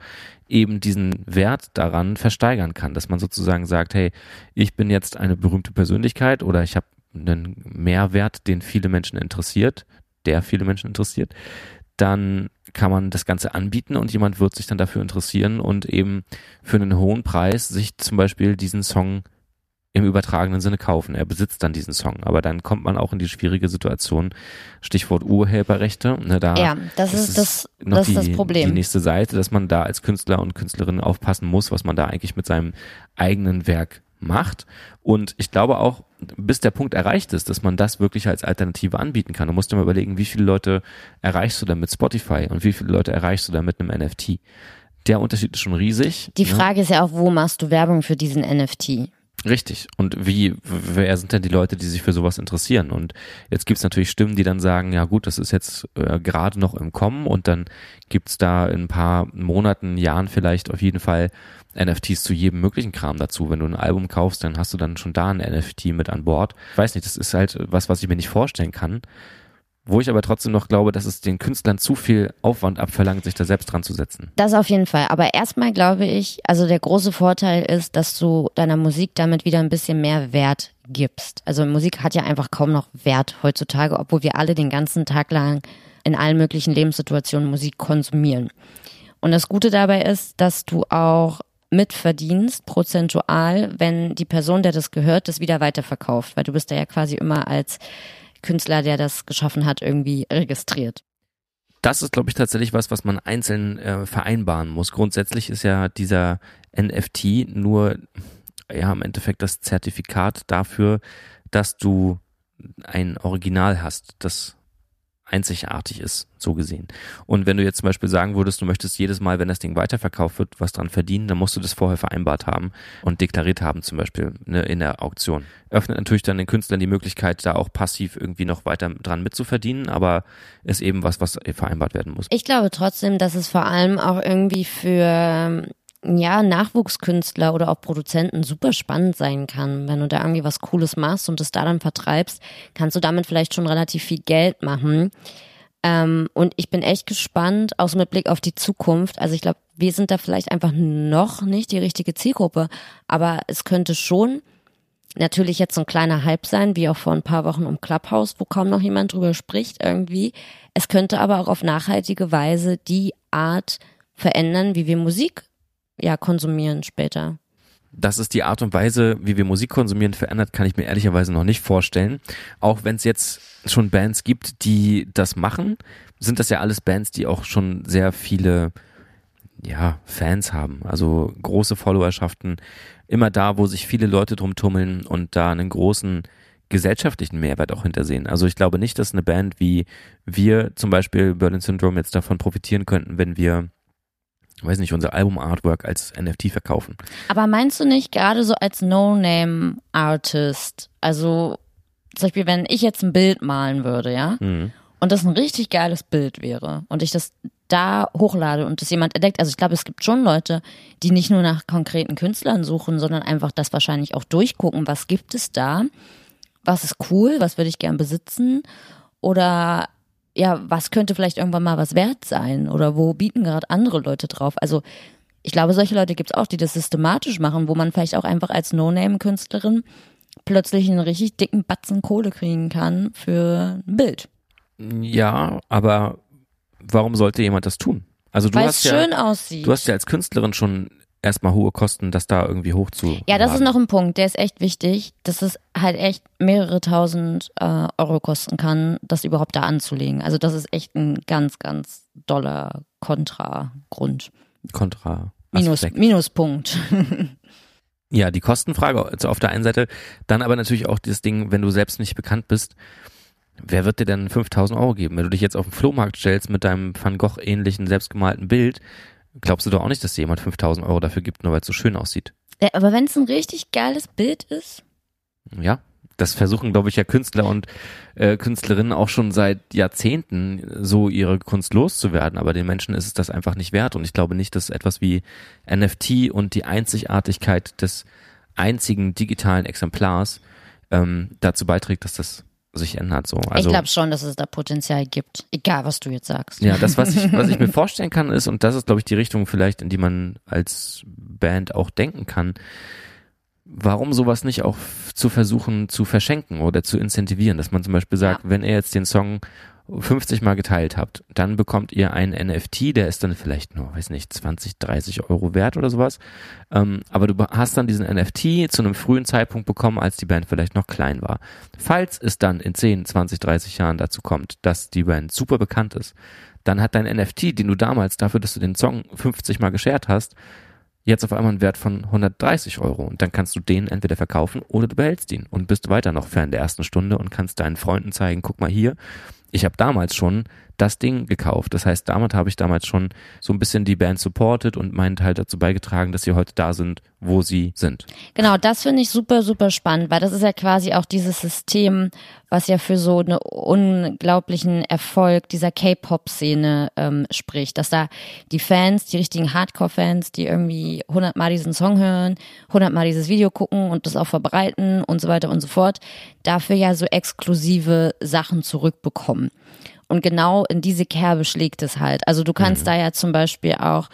eben diesen Wert daran versteigern kann, dass man sozusagen sagt, hey, ich bin jetzt eine berühmte Persönlichkeit oder ich habe einen Mehrwert, den viele Menschen interessiert, der viele Menschen interessiert, dann kann man das Ganze anbieten und jemand wird sich dann dafür interessieren und eben für einen hohen Preis sich zum Beispiel diesen Song im übertragenen Sinne kaufen. Er besitzt dann diesen Song, aber dann kommt man auch in die schwierige Situation. Stichwort Urheberrechte. Ne, da ja, das ist, das, das, ist das Problem. Die nächste Seite, dass man da als Künstler und Künstlerin aufpassen muss, was man da eigentlich mit seinem eigenen Werk macht. Und ich glaube auch, bis der Punkt erreicht ist, dass man das wirklich als Alternative anbieten kann. Du musst dir mal überlegen, wie viele Leute erreichst du da mit Spotify und wie viele Leute erreichst du da mit einem NFT. Der Unterschied ist schon riesig. Die ne? Frage ja. ist ja auch, wo machst du Werbung für diesen NFT? Richtig. Und wie, wer sind denn die Leute, die sich für sowas interessieren? Und jetzt gibt's natürlich Stimmen, die dann sagen, ja gut, das ist jetzt äh, gerade noch im Kommen und dann gibt's da in ein paar Monaten, Jahren vielleicht auf jeden Fall NFTs zu jedem möglichen Kram dazu. Wenn du ein Album kaufst, dann hast du dann schon da ein NFT mit an Bord. Ich weiß nicht, das ist halt was, was ich mir nicht vorstellen kann. Wo ich aber trotzdem noch glaube, dass es den Künstlern zu viel Aufwand abverlangt, sich da selbst dran zu setzen. Das auf jeden Fall. Aber erstmal glaube ich, also der große Vorteil ist, dass du deiner Musik damit wieder ein bisschen mehr Wert gibst. Also Musik hat ja einfach kaum noch Wert heutzutage, obwohl wir alle den ganzen Tag lang in allen möglichen Lebenssituationen Musik konsumieren. Und das Gute dabei ist, dass du auch mitverdienst, prozentual, wenn die Person, der das gehört, das wieder weiterverkauft, weil du bist da ja quasi immer als Künstler, der das geschaffen hat, irgendwie registriert. Das ist, glaube ich, tatsächlich was, was man einzeln äh, vereinbaren muss. Grundsätzlich ist ja dieser NFT nur ja im Endeffekt das Zertifikat dafür, dass du ein Original hast, das einzigartig ist, so gesehen. Und wenn du jetzt zum Beispiel sagen würdest, du möchtest jedes Mal, wenn das Ding weiterverkauft wird, was dran verdienen, dann musst du das vorher vereinbart haben und deklariert haben, zum Beispiel ne, in der Auktion. Öffnet natürlich dann den Künstlern die Möglichkeit, da auch passiv irgendwie noch weiter dran mitzuverdienen, aber ist eben was, was vereinbart werden muss. Ich glaube trotzdem, dass es vor allem auch irgendwie für ja, Nachwuchskünstler oder auch Produzenten super spannend sein kann. Wenn du da irgendwie was Cooles machst und es da dann vertreibst, kannst du damit vielleicht schon relativ viel Geld machen. Ähm, und ich bin echt gespannt, auch so mit Blick auf die Zukunft. Also ich glaube, wir sind da vielleicht einfach noch nicht die richtige Zielgruppe. Aber es könnte schon natürlich jetzt so ein kleiner Hype sein, wie auch vor ein paar Wochen um Clubhouse, wo kaum noch jemand drüber spricht irgendwie. Es könnte aber auch auf nachhaltige Weise die Art verändern, wie wir Musik ja konsumieren später. Dass es die Art und Weise, wie wir Musik konsumieren, verändert, kann ich mir ehrlicherweise noch nicht vorstellen. Auch wenn es jetzt schon Bands gibt, die das machen, sind das ja alles Bands, die auch schon sehr viele ja, Fans haben. Also große Followerschaften. Immer da, wo sich viele Leute drum tummeln und da einen großen gesellschaftlichen Mehrwert auch hintersehen. Also ich glaube nicht, dass eine Band wie wir zum Beispiel Berlin Syndrome jetzt davon profitieren könnten, wenn wir weiß nicht, unser Album-Artwork als NFT verkaufen. Aber meinst du nicht, gerade so als No-Name-Artist, also zum Beispiel, wenn ich jetzt ein Bild malen würde, ja, Mhm. und das ein richtig geiles Bild wäre und ich das da hochlade und das jemand entdeckt, also ich glaube, es gibt schon Leute, die nicht nur nach konkreten Künstlern suchen, sondern einfach das wahrscheinlich auch durchgucken, was gibt es da, was ist cool, was würde ich gern besitzen oder ja, was könnte vielleicht irgendwann mal was wert sein oder wo bieten gerade andere Leute drauf? Also ich glaube, solche Leute gibt es auch, die das systematisch machen, wo man vielleicht auch einfach als No-Name-Künstlerin plötzlich einen richtig dicken Batzen Kohle kriegen kann für ein Bild. Ja, aber warum sollte jemand das tun? Also du Weil hast es ja, schön aussieht. du hast ja als Künstlerin schon erstmal hohe Kosten, das da irgendwie hoch zu. ja, das ist noch ein Punkt, der ist echt wichtig, dass es halt echt mehrere tausend äh, Euro kosten kann, das überhaupt da anzulegen. Also das ist echt ein ganz, ganz doller Kontragrund. Kontra. Minus. Minuspunkt. Ja, die Kostenfrage also auf der einen Seite, dann aber natürlich auch dieses Ding, wenn du selbst nicht bekannt bist, wer wird dir denn 5000 Euro geben? Wenn du dich jetzt auf den Flohmarkt stellst mit deinem Van Gogh ähnlichen selbstgemalten Bild, glaubst du doch auch nicht, dass dir jemand 5000 Euro dafür gibt, nur weil es so schön aussieht. Ja, aber wenn es ein richtig geiles Bild ist, Ja, das versuchen, glaube ich, ja Künstler und äh, Künstlerinnen auch schon seit Jahrzehnten so ihre Kunst loszuwerden. Aber den Menschen ist es das einfach nicht wert. Und ich glaube nicht, dass etwas wie NFT und die Einzigartigkeit des einzigen digitalen Exemplars ähm, dazu beiträgt, dass das sich ändert. So. Also, ich glaube schon, dass es da Potenzial gibt. Egal, was du jetzt sagst. ja, das, was ich, was ich mir vorstellen kann, ist, und das ist, glaube ich, die Richtung vielleicht, in die man als Band auch denken kann, warum sowas nicht auch zu versuchen zu verschenken oder zu incentivieren, dass man zum Beispiel sagt, wenn ihr jetzt den Song 50 Mal geteilt habt, dann bekommt ihr einen NFT, der ist dann vielleicht nur, weiß nicht, 20, 30 Euro wert oder sowas. Ähm, aber du hast dann diesen NFT zu einem frühen Zeitpunkt bekommen, als die Band vielleicht noch klein war. Falls es dann in 10, 20, 30 Jahren dazu kommt, dass die Band super bekannt ist, dann hat dein NFT, den du damals dafür, dass du den Song 50 Mal geshared hast, jetzt auf einmal einen Wert von 130 Euro. Und dann kannst du den entweder verkaufen oder du behältst ihn und bist weiter noch Fan der ersten Stunde und kannst deinen Freunden zeigen, guck mal hier, ich habe damals schon das Ding gekauft. Das heißt, damit habe ich damals schon so ein bisschen die Band supported und meinen Teil dazu beigetragen, dass sie heute da sind, wo sie sind. Genau, das finde ich super, super spannend, weil das ist ja quasi auch dieses System, was ja für so einen unglaublichen Erfolg dieser K-Pop-Szene ähm, spricht, dass da die Fans, die richtigen Hardcore-Fans, die irgendwie hundertmal diesen Song hören, hundertmal dieses Video gucken und das auch verbreiten und so weiter und so fort, dafür ja so exklusive Sachen zurückbekommen. Und genau in diese Kerbe schlägt es halt. Also du kannst da ja zum Beispiel auch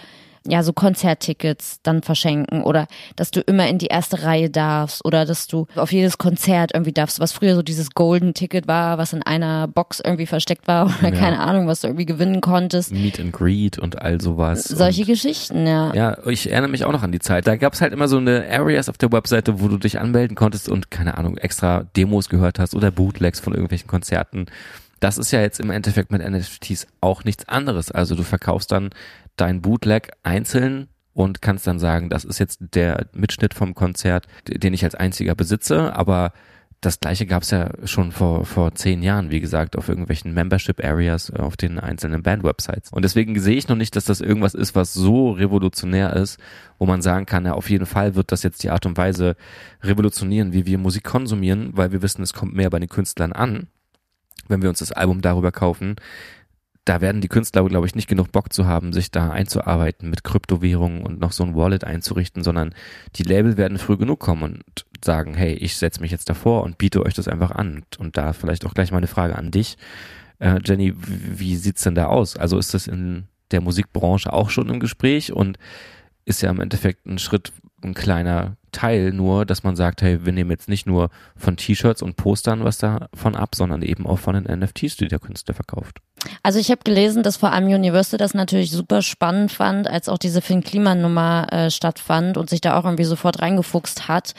ja, so Konzerttickets dann verschenken oder dass du immer in die erste Reihe darfst oder dass du auf jedes Konzert irgendwie darfst, was früher so dieses Golden Ticket war, was in einer Box irgendwie versteckt war oder Ja. keine Ahnung, was du irgendwie gewinnen konntest. Meet and Greet und all sowas. Solche und Geschichten, ja. Ja, ich erinnere mich auch noch an die Zeit. Da gab es halt immer so eine Areas auf der Webseite, wo du dich anmelden konntest und keine Ahnung, extra Demos gehört hast oder Bootlegs von irgendwelchen Konzerten. Das ist ja jetzt im Endeffekt mit NFTs auch nichts anderes. Also du verkaufst dann dein Bootleg einzeln und kannst dann sagen, das ist jetzt der Mitschnitt vom Konzert, den ich als einziger besitze, aber das gleiche gab es ja schon vor, vor zehn Jahren, wie gesagt, auf irgendwelchen Membership-Areas auf den einzelnen Band-Websites. Und deswegen sehe ich noch nicht, dass das irgendwas ist, was so revolutionär ist, wo man sagen kann, ja, auf jeden Fall wird das jetzt die Art und Weise revolutionieren, wie wir Musik konsumieren, weil wir wissen, es kommt mehr bei den Künstlern an, wenn wir uns das Album darüber kaufen. Da werden die Künstler, glaube ich, nicht genug Bock zu haben, sich da einzuarbeiten mit Kryptowährungen und noch so ein Wallet einzurichten, sondern die Label werden früh genug kommen und sagen, hey, ich setze mich jetzt davor und biete euch das einfach an. Und, da vielleicht auch gleich mal eine Frage an dich. Äh, Jenny, wie sieht's denn da aus? Also ist das in der Musikbranche auch schon im Gespräch und ist ja im Endeffekt ein Schritt, ein kleiner Teil nur, dass man sagt, hey, wir nehmen jetzt nicht nur von T-Shirts und Postern was davon ab, sondern eben auch von den NFTs, die der Künstler verkauft. Also ich habe gelesen, dass vor allem Universal das natürlich super spannend fand, als auch diese Finn Kliman-Nummer äh, stattfand und sich da auch irgendwie sofort reingefuchst hat.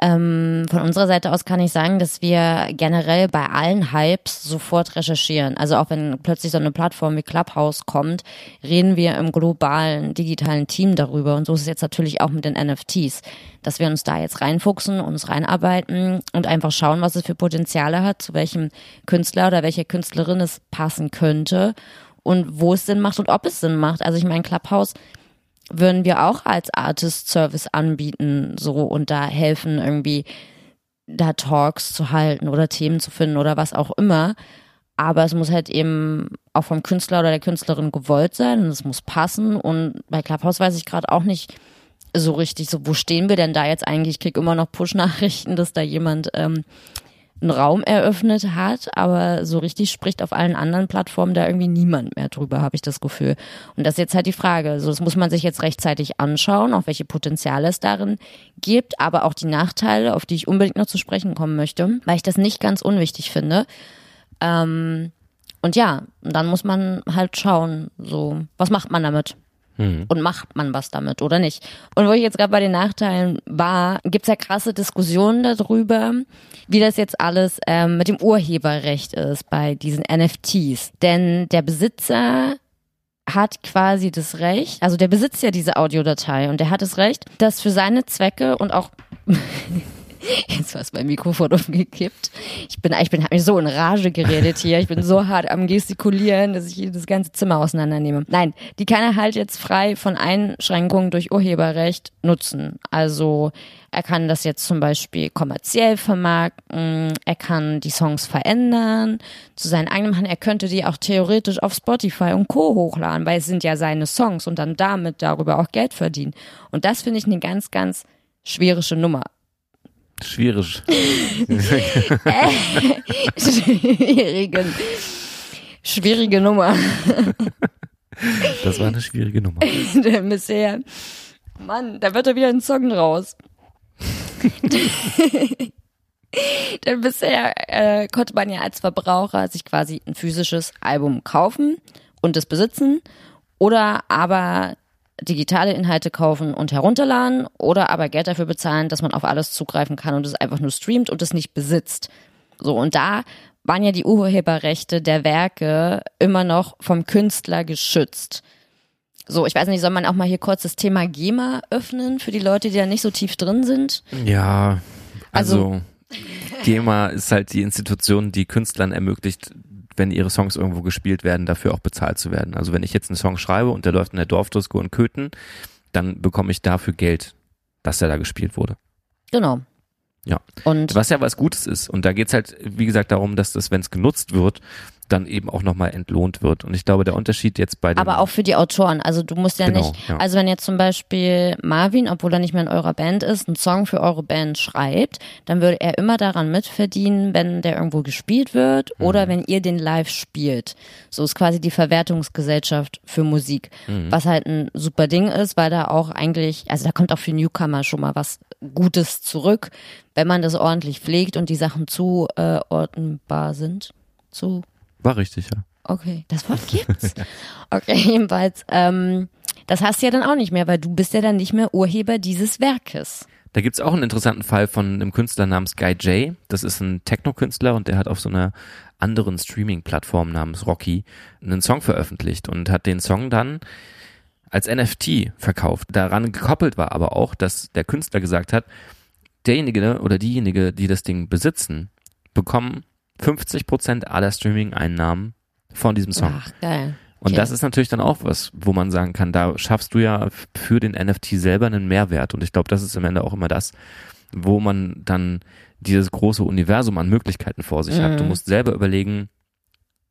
Ähm, von unserer Seite aus kann ich sagen, dass wir generell bei allen Hypes sofort recherchieren. Also auch wenn plötzlich so eine Plattform wie Clubhouse kommt, reden wir im globalen digitalen Team darüber. Und so ist es jetzt natürlich auch mit den NFTs, dass wir uns da jetzt reinfuchsen, uns reinarbeiten und einfach schauen, was es für Potenziale hat, zu welchem Künstler oder welcher Künstlerin es passen könnte und wo es Sinn macht und ob es Sinn macht. Also ich meine, Clubhouse würden wir auch als Artist Service anbieten, so und da helfen irgendwie da Talks zu halten oder Themen zu finden oder was auch immer. Aber es muss halt eben auch vom Künstler oder der Künstlerin gewollt sein und es muss passen. Und bei Clubhouse weiß ich gerade auch nicht so richtig, so wo stehen wir denn da jetzt eigentlich? Ich krieg immer noch Push-Nachrichten, dass da jemand ähm, einen Raum eröffnet hat, aber so richtig spricht auf allen anderen Plattformen da irgendwie niemand mehr drüber, habe ich das Gefühl. Und das ist jetzt halt die Frage. So, das muss man sich jetzt rechtzeitig anschauen, auch welche Potenziale es darin gibt, aber auch die Nachteile, auf die ich unbedingt noch zu sprechen kommen möchte, weil ich das nicht ganz unwichtig finde. Ähm, und ja, dann muss man halt schauen, so, was macht man damit? Mhm. Und macht man was damit oder nicht? Und wo ich jetzt gerade bei den Nachteilen war, gibt's ja krasse Diskussionen darüber, wie das jetzt alles ähm, mit dem Urheberrecht ist bei diesen NFTs. Denn der Besitzer hat quasi das Recht, also der besitzt ja diese Audiodatei und der hat das Recht, das für seine Zwecke und auch Jetzt war es mein Mikrofon umgekippt. Ich bin, ich bin, habe mich so in Rage geredet hier. Ich bin so hart am gestikulieren, dass ich hier das ganze Zimmer auseinandernehme. Nein, die kann er halt jetzt frei von Einschränkungen durch Urheberrecht nutzen. Also er kann das jetzt zum Beispiel kommerziell vermarkten, er kann die Songs verändern, zu seinen eigenen machen. Er könnte die auch theoretisch auf Spotify und Co. hochladen, weil es sind ja seine Songs und dann damit darüber auch Geld verdienen. Und das finde ich eine ganz, ganz schwierige Nummer. Schwierig. schwierige, schwierige Nummer. Das war eine schwierige Nummer. Bisher, Mann, da wird da wieder ein Song raus. Denn bisher äh, konnte man ja als Verbraucher sich quasi ein physisches Album kaufen und es besitzen oder aber digitale Inhalte kaufen und herunterladen oder aber Geld dafür bezahlen, dass man auf alles zugreifen kann und es einfach nur streamt und es nicht besitzt. So, und da waren ja die Urheberrechte der Werke immer noch vom Künstler geschützt. So, ich weiß nicht, soll man auch mal hier kurz das Thema GEMA öffnen für die Leute, die da nicht so tief drin sind? Ja, also, also GEMA ist halt die Institution, die Künstlern ermöglicht, wenn ihre Songs irgendwo gespielt werden, dafür auch bezahlt zu werden. Also wenn ich jetzt einen Song schreibe und der läuft in der Dorfdisco in Köthen, dann bekomme ich dafür Geld, dass der da gespielt wurde. Genau. Ja. Und was ja was Gutes ist. Und da geht's halt, wie gesagt, darum, dass das, wenn es genutzt wird, dann eben auch nochmal entlohnt wird. Und ich glaube, der Unterschied jetzt bei den Aber auch für die Autoren. Also du musst ja genau, nicht, ja. also wenn jetzt zum Beispiel Marvin, obwohl er nicht mehr in eurer Band ist, einen Song für eure Band schreibt, dann würde er immer daran mitverdienen, wenn der irgendwo gespielt wird mhm. oder wenn ihr den live spielt. So ist quasi die Verwertungsgesellschaft für Musik. Mhm. Was halt ein super Ding ist, weil da auch eigentlich, also da kommt auch für Newcomer schon mal was Gutes zurück, wenn man das ordentlich pflegt und die Sachen zuordnbar sind. Zu war richtig, ja. Okay, das Wort gibt's. Okay, jedenfalls, ähm, das hast du ja dann auch nicht mehr, weil du bist ja dann nicht mehr Urheber dieses Werkes. Da gibt's auch einen interessanten Fall von einem Künstler namens Guy J. Das ist ein Techno-Künstler und der hat auf so einer anderen Streaming-Plattform namens Rocky einen Song veröffentlicht und hat den Song dann als NFT verkauft. Daran gekoppelt war aber auch, dass der Künstler gesagt hat, derjenige oder diejenige, die das Ding besitzen, bekommen 50 Prozent aller Streaming-Einnahmen von diesem Song. Ach, geil. Und das ist natürlich dann auch was, wo man sagen kann, da schaffst du ja für den NFT selber einen Mehrwert. Und ich glaube, das ist am Ende auch immer das, wo man dann dieses große Universum an Möglichkeiten vor sich mhm. hat. Du mhm. musst selber überlegen,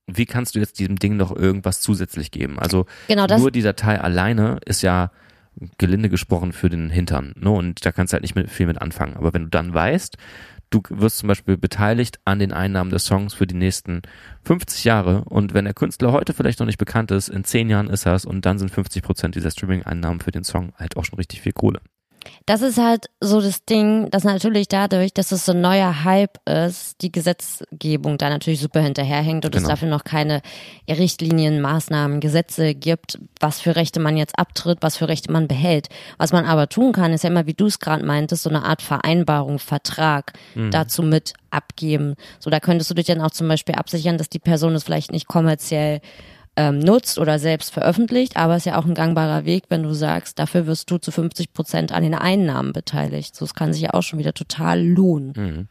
wie kannst du jetzt diesem Ding noch irgendwas zusätzlich geben? Also genau nur die Datei alleine ist ja gelinde gesprochen für den Hintern. Ne? Und da kannst du halt nicht mit, viel mit anfangen. Aber wenn du dann weißt, du wirst zum Beispiel beteiligt an den Einnahmen des Songs für die nächsten 50 Jahre und wenn der Künstler heute vielleicht noch nicht bekannt ist, in 10 Jahren ist er es und dann sind 50 Prozent dieser Streaming-Einnahmen für den Song halt auch schon richtig viel Kohle. Das ist halt so das Ding, dass natürlich dadurch, dass es so ein neuer Hype ist, die Gesetzgebung da natürlich super hinterherhängt und Genau. es dafür noch keine Richtlinien, Maßnahmen, Gesetze gibt, was für Rechte man jetzt abtritt, was für Rechte man behält. Was man aber tun kann, ist ja immer, wie du es gerade meintest, so eine Art Vereinbarung, Vertrag dazu mit abgeben. So, da könntest du dich dann auch zum Beispiel absichern, dass die Person es vielleicht nicht kommerziell ähm, nutzt oder selbst veröffentlicht, aber es ist ja auch ein gangbarer Weg, wenn du sagst, dafür wirst du zu 50 Prozent an den Einnahmen beteiligt. So, es kann sich ja auch schon wieder total lohnen.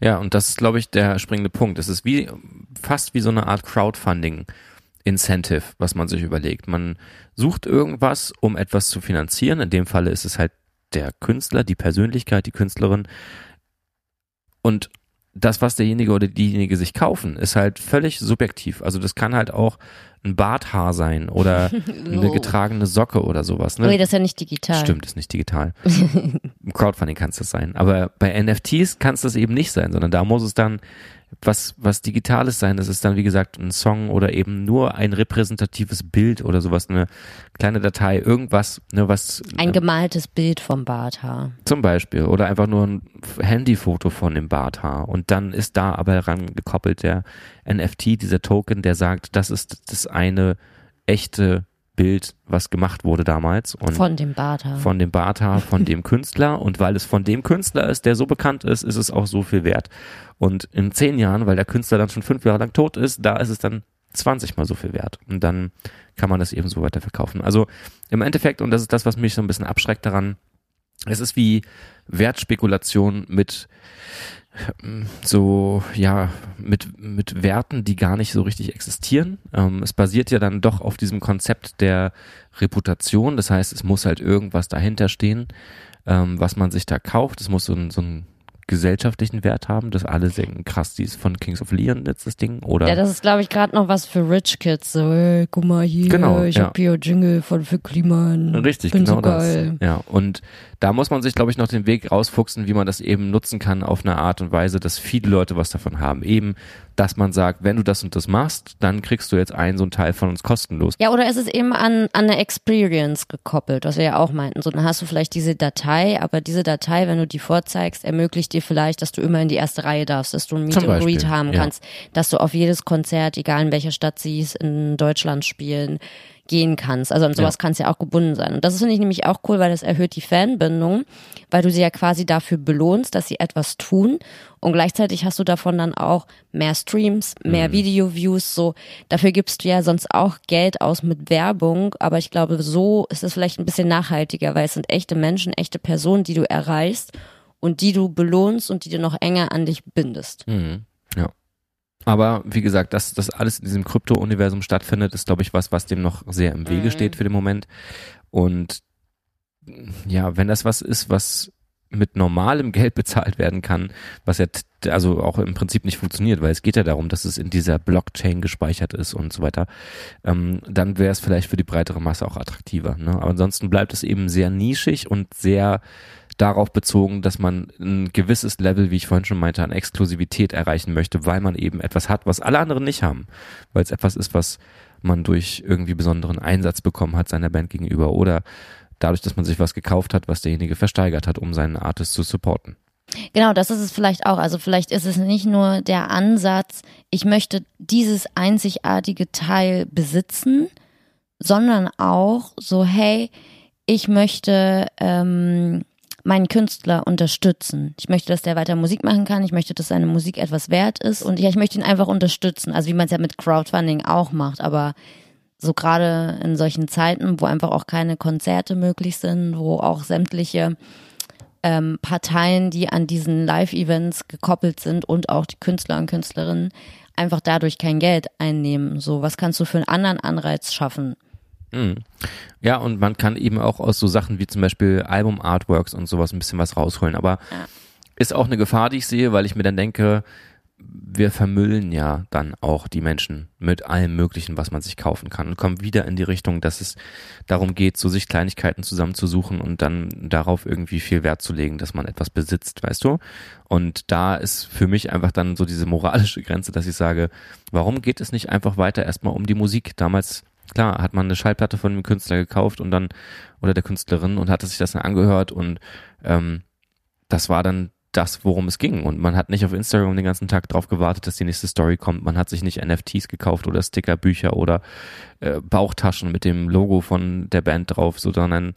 Ja, und das ist, glaube ich, der springende Punkt. Es ist wie fast wie so eine Art Crowdfunding. Incentive, was man sich überlegt. Man sucht irgendwas, um etwas zu finanzieren. In dem Falle ist es halt der Künstler, die Persönlichkeit, die Künstlerin. Und das, was derjenige oder diejenige sich kaufen, ist halt völlig subjektiv. Also das kann halt auch ein Barthaar sein oder eine getragene Socke oder sowas. Ne? Nee, das ist ja nicht digital. Stimmt, ist nicht digital. Im Crowdfunding kann es das sein. Aber bei NFTs kann es das eben nicht sein, sondern da muss es dann was, was Digitales sein. Das ist dann, wie gesagt, ein Song oder eben nur ein repräsentatives Bild oder sowas, eine kleine Datei, irgendwas, ne, was Ein gemaltes Bild vom Barthaar. zum Beispiel oder einfach nur ein Handyfoto von dem Barthaar und dann ist da aber ran gekoppelt der NFT, dieser Token, der sagt, das ist das eine echte Bild, was gemacht wurde damals und Von dem Barthaar. von dem Barthaar, von dem Künstler und weil es von dem Künstler ist, der so bekannt ist, ist es auch so viel wert. Und in zehn Jahren, weil der Künstler dann schon fünf Jahre lang tot ist, da ist es dann 20 mal so viel wert. Und dann kann man das eben so weiter verkaufen. Also im Endeffekt, und das ist das, was mich so ein bisschen abschreckt daran, es ist wie Wertspekulation mit ähm, so, ja, mit, mit Werten, die gar nicht so richtig existieren. Ähm, es basiert ja dann doch auf diesem Konzept der Reputation. Das heißt, es muss halt irgendwas dahinter stehen, ähm, was man sich da kauft. Es muss so ein, so ein gesellschaftlichen Wert haben, dass alle denken, krass, die ist von Kings of Leon jetzt das Ding, oder? ja, das ist, glaube ich, gerade noch was für Rich Kids. So, hey, guck mal hier, Genau, ich ja. hab hier Jingle von für Kliman. Richtig, Bin genau so das. Ja, und da muss man sich, glaube ich, noch den Weg rausfuchsen, wie man das eben nutzen kann auf eine Art und Weise, dass viele Leute was davon haben. Eben, dass man sagt, wenn du das und das machst, dann kriegst du jetzt einen so einen Teil von uns kostenlos. Ja, oder ist es eben an, an eine Experience gekoppelt, was wir ja auch meinten. So, dann hast du vielleicht diese Datei, aber diese Datei, wenn du die vorzeigst, ermöglicht dir vielleicht, dass du immer in die erste Reihe darfst, dass du ein Meet and Greet haben ja. kannst, dass du auf jedes Konzert, egal in welcher Stadt sie es in Deutschland spielen, gehen kannst. Also an sowas Ja. kann es ja auch gebunden sein. Und das finde ich nämlich auch cool, weil das erhöht die Fanbindung, weil du sie ja quasi dafür belohnst, dass sie etwas tun. Und gleichzeitig hast du davon dann auch mehr Streams, mehr Video-Views, so. Dafür gibst du ja sonst auch Geld aus mit Werbung. Aber ich glaube, so ist es vielleicht ein bisschen nachhaltiger, weil es sind echte Menschen, echte Personen, die du erreichst und die du belohnst und die du noch enger an dich bindest. Mhm. Ja. Aber wie gesagt, dass das alles in diesem Krypto-Universum stattfindet, ist, glaube ich, was, was dem noch sehr im Wege Mhm. steht für den Moment. Und ja, wenn das was ist, was mit normalem Geld bezahlt werden kann, was ja also auch im Prinzip nicht funktioniert, weil es geht ja darum, dass es in dieser Blockchain gespeichert ist und so weiter, ähm, dann wäre es vielleicht für die breitere Masse auch attraktiver. Ne? Aber ansonsten bleibt es eben sehr nischig und sehr darauf bezogen, dass man ein gewisses Level, wie ich vorhin schon meinte, an Exklusivität erreichen möchte, weil man eben etwas hat, was alle anderen nicht haben. Weil es etwas ist, was man durch irgendwie besonderen Einsatz bekommen hat seiner Band gegenüber oder dadurch, dass man sich was gekauft hat, was derjenige versteigert hat, um seinen Artist zu supporten. Genau, das ist es vielleicht auch. Also vielleicht ist es nicht nur der Ansatz, ich möchte dieses einzigartige Teil besitzen, sondern auch so, hey, ich möchte ähm, meinen Künstler unterstützen. Ich möchte, dass der weiter Musik machen kann. Ich möchte, dass seine Musik etwas wert ist. Und ja, ich möchte ihn einfach unterstützen. Also wie man es ja mit Crowdfunding auch macht. Aber so gerade in solchen Zeiten, wo einfach auch keine Konzerte möglich sind, wo auch sämtliche ähm, Parteien, die an diesen Live-Events gekoppelt sind und auch die Künstler und Künstlerinnen einfach dadurch kein Geld einnehmen. So, was kannst du für einen anderen Anreiz schaffen? Mhm. Ja, und man kann eben auch aus so Sachen wie zum Beispiel Album-Artworks und sowas ein bisschen was rausholen. Aber Ja. ist auch eine Gefahr, die ich sehe, weil ich mir dann denke, wir vermüllen ja dann auch die Menschen mit allem Möglichen, was man sich kaufen kann und kommen wieder in die Richtung, dass es darum geht, so sich Kleinigkeiten zusammenzusuchen und dann darauf irgendwie viel Wert zu legen, dass man etwas besitzt, weißt du? Und da ist für mich einfach dann so diese moralische Grenze, dass ich sage, warum geht es nicht einfach weiter erstmal um die Musik? Damals klar, hat man eine Schallplatte von dem Künstler gekauft und dann, oder der Künstlerin und hatte sich das dann angehört und ähm, das war dann das, worum es ging. Und man hat nicht auf Instagram den ganzen Tag drauf gewartet, dass die nächste Story kommt. Man hat sich nicht NFTs gekauft oder Stickerbücher oder äh, Bauchtaschen mit dem Logo von der Band drauf, sondern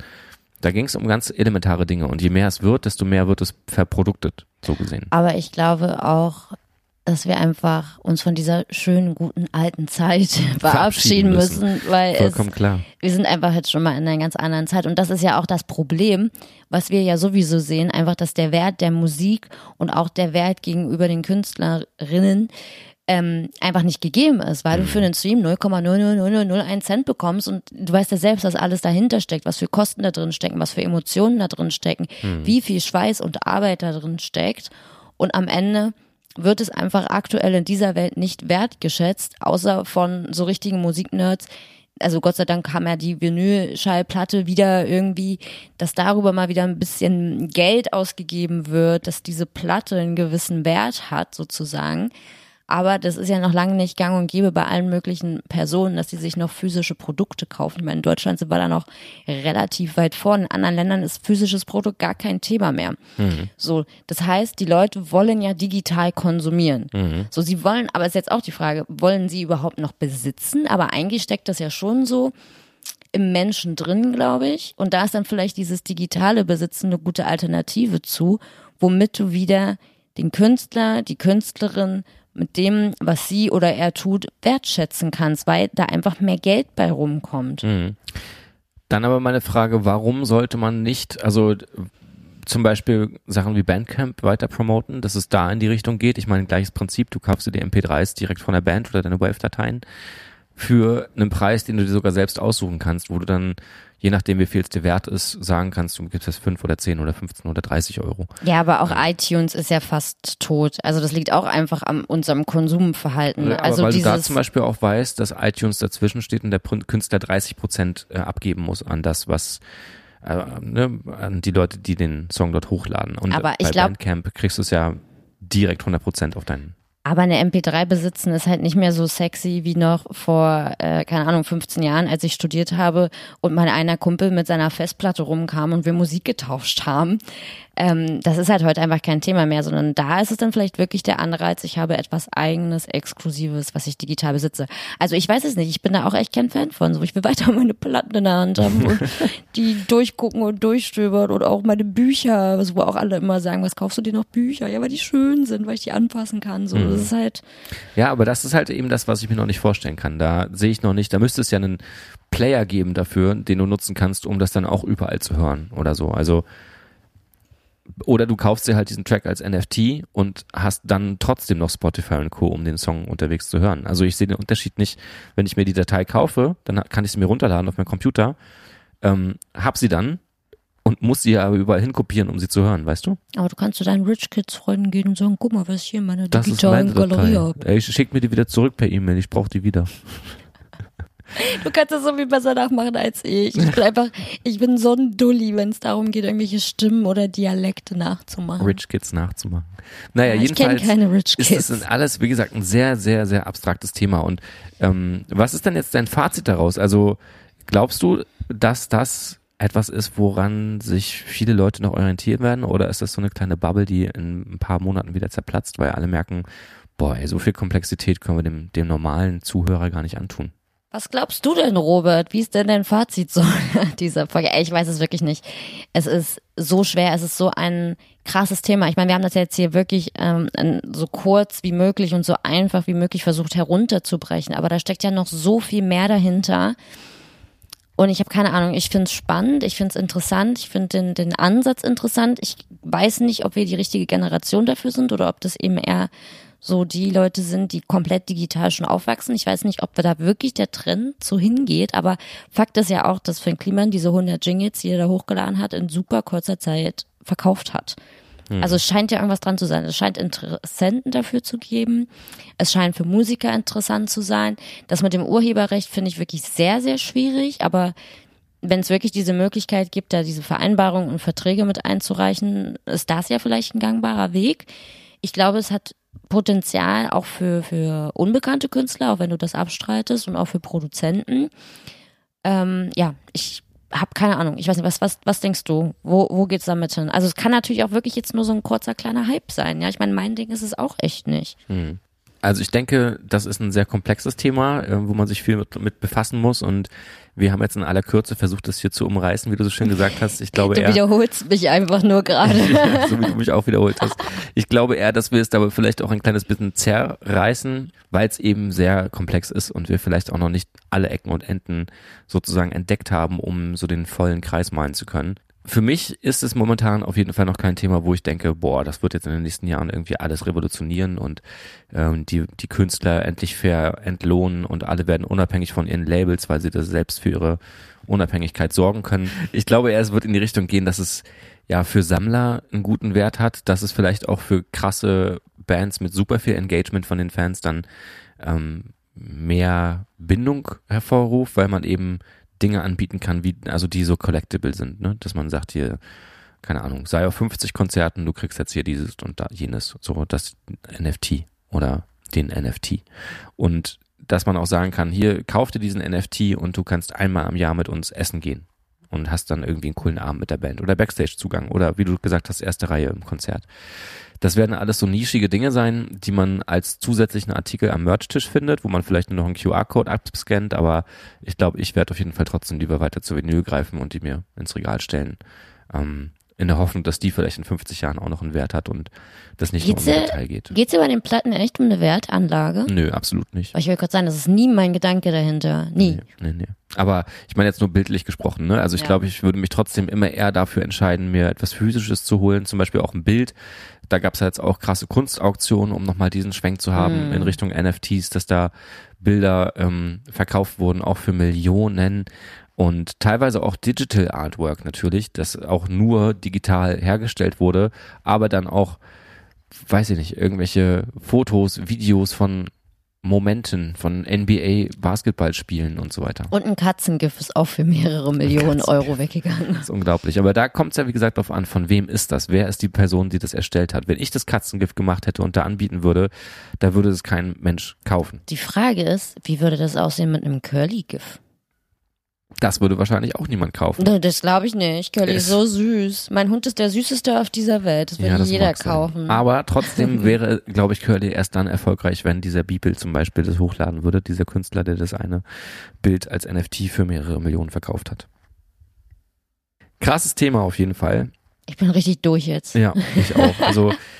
da ging es um ganz elementare Dinge. Und je mehr es wird, desto mehr wird es verproduktet, so gesehen. Aber ich glaube auch, dass wir einfach uns von dieser schönen, guten alten Zeit verabschieden müssen, müssen weil Vollkommen es, klar. wir sind einfach jetzt schon mal in einer ganz anderen Zeit und das ist ja auch das Problem, was wir ja sowieso sehen, einfach, dass der Wert der Musik und auch der Wert gegenüber den Künstlerinnen ähm, einfach nicht gegeben ist, weil du für einen Stream 0,00001 Cent bekommst und du weißt ja selbst, was alles dahinter steckt, was für Kosten da drin stecken, was für Emotionen da drin stecken, mhm. wie viel Schweiß und Arbeit da drin steckt und am Ende wird es einfach aktuell in dieser Welt nicht wertgeschätzt, außer von so richtigen Musiknerds. Also Gott sei Dank kam ja die Vinylschallplatte wieder irgendwie, dass darüber mal wieder ein bisschen Geld ausgegeben wird, dass diese Platte einen gewissen Wert hat sozusagen. Aber das ist ja noch lange nicht gang und gäbe bei allen möglichen Personen, dass sie sich noch physische Produkte kaufen. Ich meine, in Deutschland sind wir da noch relativ weit vorne. In anderen Ländern ist physisches Produkt gar kein Thema mehr. Mhm. So, das heißt, die Leute wollen ja digital konsumieren. Mhm. So, sie wollen, aber ist jetzt auch die Frage, wollen sie überhaupt noch besitzen? Aber eigentlich steckt das ja schon so im Menschen drin, glaube ich. Und da ist dann vielleicht dieses digitale Besitzen eine gute Alternative zu, womit du wieder den Künstler, die Künstlerin mit dem, was sie oder er tut, wertschätzen kannst, weil da einfach mehr Geld bei rumkommt. Mhm. Dann aber meine Frage, warum sollte man nicht, also zum Beispiel Sachen wie Bandcamp weiter promoten, dass es da in die Richtung geht. Ich meine, gleiches Prinzip, du kaufst dir die MP3s direkt von der Band oder deine Wave-Dateien für einen Preis, den du dir sogar selbst aussuchen kannst, wo du dann je nachdem, wie viel es dir wert ist, sagen kannst, du gibst es fünf oder zehn oder 15 oder 30 Euro. Ja, aber auch ja. iTunes ist ja fast tot. Also das liegt auch einfach an unserem Konsumverhalten. Ja, also weil du da zum Beispiel auch weißt, dass iTunes dazwischen steht und der Künstler 30 Prozent äh, abgeben muss an das, was äh, ne, an die Leute, die den Song dort hochladen. Und aber bei glaub, Bandcamp kriegst du es ja direkt 100 Prozent auf deinen aber eine MP3 besitzen ist halt nicht mehr so sexy wie noch vor, äh, keine Ahnung, 15 Jahren, als ich studiert habe und mein einer Kumpel mit seiner Festplatte rumkam und wir Musik getauscht haben ähm, das ist halt heute einfach kein Thema mehr, sondern da ist es dann vielleicht wirklich der Anreiz, ich habe etwas eigenes, exklusives, was ich digital besitze. Also ich weiß es nicht, ich bin da auch echt kein Fan von. So, ich will weiter meine Platten in der Hand haben und die durchgucken und durchstöbern und auch meine Bücher, wo auch alle immer sagen, was kaufst du dir noch Bücher? Ja, weil die schön sind, weil ich die anpassen kann. So, mhm. das ist halt. Ja, aber das ist halt eben das, was ich mir noch nicht vorstellen kann. Da sehe ich noch nicht, da müsste es ja einen Player geben dafür, den du nutzen kannst, um das dann auch überall zu hören oder so. Also oder du kaufst dir halt diesen Track als NFT und hast dann trotzdem noch Spotify und Co., um den Song unterwegs zu hören. Also ich sehe den Unterschied nicht, wenn ich mir die Datei kaufe, dann kann ich sie mir runterladen auf meinem Computer, ähm, hab sie dann und muss sie aber überall hinkopieren, um sie zu hören, weißt du? Aber du kannst zu deinen Rich Kids Freunden gehen und sagen, guck mal, was ich hier in meiner digitalen Galerie habe. Ich schick mir die wieder zurück per E-Mail, ich brauche die wieder. Du kannst das so viel besser nachmachen als ich. Ich bin einfach, ich bin so ein Dulli, wenn es darum geht, irgendwelche Stimmen oder Dialekte nachzumachen. Rich Kids nachzumachen. Naja, ja, jedenfalls keine Rich Kids. ist das alles, wie gesagt, ein sehr, sehr, sehr abstraktes Thema. Und ähm, was ist denn jetzt dein Fazit daraus? Also glaubst du, dass das etwas ist, woran sich viele Leute noch orientieren werden? Oder ist das so eine kleine Bubble, die in ein paar Monaten wieder zerplatzt, weil alle merken, boah, ey, so viel Komplexität können wir dem, dem normalen Zuhörer gar nicht antun? Was glaubst du denn, Robert? Wie ist denn dein Fazit so dieser Folge? Ich weiß es wirklich nicht. Es ist so schwer, es ist so ein krasses Thema. Ich meine, wir haben das jetzt hier wirklich ähm, so kurz wie möglich und so einfach wie möglich versucht herunterzubrechen, aber da steckt ja noch so viel mehr dahinter. Und ich habe keine Ahnung, ich finde es spannend, ich finde es interessant, ich finde den, den Ansatz interessant. Ich weiß nicht, ob wir die richtige Generation dafür sind oder ob das eben eher so die Leute sind, die komplett digital schon aufwachsen. Ich weiß nicht, ob da wirklich der Trend so hingeht, aber Fakt ist ja auch, dass Finn Kliman diese 100 Jingles, die er da hochgeladen hat, in super kurzer Zeit verkauft hat. Mhm. Also es scheint ja irgendwas dran zu sein. Es scheint Interessenten dafür zu geben. Es scheint für Musiker interessant zu sein. Das mit dem Urheberrecht finde ich wirklich sehr, sehr schwierig, aber wenn es wirklich diese Möglichkeit gibt, da diese Vereinbarungen und Verträge mit einzureichen, ist das ja vielleicht ein gangbarer Weg. Ich glaube, es hat Potenzial auch für, für unbekannte Künstler, auch wenn du das abstreitest und auch für Produzenten. Ähm, ja, ich habe keine Ahnung. Ich weiß nicht, was, was, was denkst du? Wo, wo geht's damit hin? Also es kann natürlich auch wirklich jetzt nur so ein kurzer kleiner Hype sein. Ja, ich meine, mein Ding ist es auch echt nicht. Hm. Also ich denke, das ist ein sehr komplexes Thema, äh, wo man sich viel mit, mit, befassen muss und wir haben jetzt in aller Kürze versucht, das hier zu umreißen, wie du so schön gesagt hast. Ich glaube du eher, wiederholst mich einfach nur gerade. ja, so wie du mich auch wiederholt hast. Ich glaube eher, dass wir es aber vielleicht auch ein kleines bisschen zerreißen, weil es eben sehr komplex ist und wir vielleicht auch noch nicht alle Ecken und Enden sozusagen entdeckt haben, um so den vollen Kreis malen zu können für mich ist es momentan auf jeden Fall noch kein Thema, wo ich denke, boah, das wird jetzt in den nächsten Jahren irgendwie alles revolutionieren und ähm, die, die Künstler endlich fair entlohnen und alle werden unabhängig von ihren Labels, weil sie das selbst für ihre Unabhängigkeit sorgen können. Ich glaube eher, es wird in die Richtung gehen, dass es ja für Sammler einen guten Wert hat, dass es vielleicht auch für krasse Bands mit super viel Engagement von den Fans dann ähm, mehr Bindung hervorruft, weil man eben Dinge anbieten kann, wie, also die so collectible sind, ne? Dass man sagt hier, keine Ahnung, sei auf 50 Konzerten, du kriegst jetzt hier dieses und da jenes, so das NFT oder den NFT. Und dass man auch sagen kann, hier kauf dir diesen NFT und du kannst einmal am Jahr mit uns essen gehen und hast dann irgendwie einen coolen Abend mit der Band oder Backstage-Zugang oder wie du gesagt hast, erste Reihe im Konzert. Das werden alles so nischige Dinge sein, die man als zusätzlichen Artikel am Merch-Tisch findet, wo man vielleicht nur noch einen QR-Code abscannt, aber ich glaube, ich werde auf jeden Fall trotzdem lieber weiter zu Vinyl greifen und die mir ins Regal stellen. Ähm, in der Hoffnung, dass die vielleicht in 50 Jahren auch noch einen Wert hat und das nicht geht's nur um Detail geht. Geht es bei den Platten echt um eine Wertanlage? Nö, absolut nicht. Ich will gerade sagen, das ist nie mein Gedanke dahinter. Nie. Nee, nee, nee. Aber ich meine jetzt nur bildlich gesprochen, ne? Also ich ja. glaube, ich würde mich trotzdem immer eher dafür entscheiden, mir etwas Physisches zu holen, zum Beispiel auch ein Bild. Da gab es ja jetzt auch krasse Kunstauktionen, um nochmal diesen Schwenk zu haben mm. in Richtung NFTs, dass da Bilder ähm, verkauft wurden, auch für Millionen und teilweise auch Digital Artwork natürlich, das auch nur digital hergestellt wurde, aber dann auch, weiß ich nicht, irgendwelche Fotos, Videos von Momenten von NBA Basketballspielen und so weiter. Und ein Katzengift ist auch für mehrere Millionen Euro weggegangen. Das ist unglaublich. Aber da kommt es ja, wie gesagt, darauf an, von wem ist das? Wer ist die Person, die das erstellt hat? Wenn ich das Katzengift gemacht hätte und da anbieten würde, da würde es kein Mensch kaufen. Die Frage ist, wie würde das aussehen mit einem Curly-Gift? Das würde wahrscheinlich auch niemand kaufen. Das glaube ich nicht. Curly ist so süß. Mein Hund ist der süßeste auf dieser Welt. Das würde ja, jeder kaufen. Aber trotzdem wäre, glaube ich, Curly erst dann erfolgreich, wenn dieser Beeple zum Beispiel das hochladen würde. Dieser Künstler, der das eine Bild als NFT für mehrere Millionen verkauft hat. Krasses Thema auf jeden Fall. Ich bin richtig durch jetzt. Ja, ich auch. Also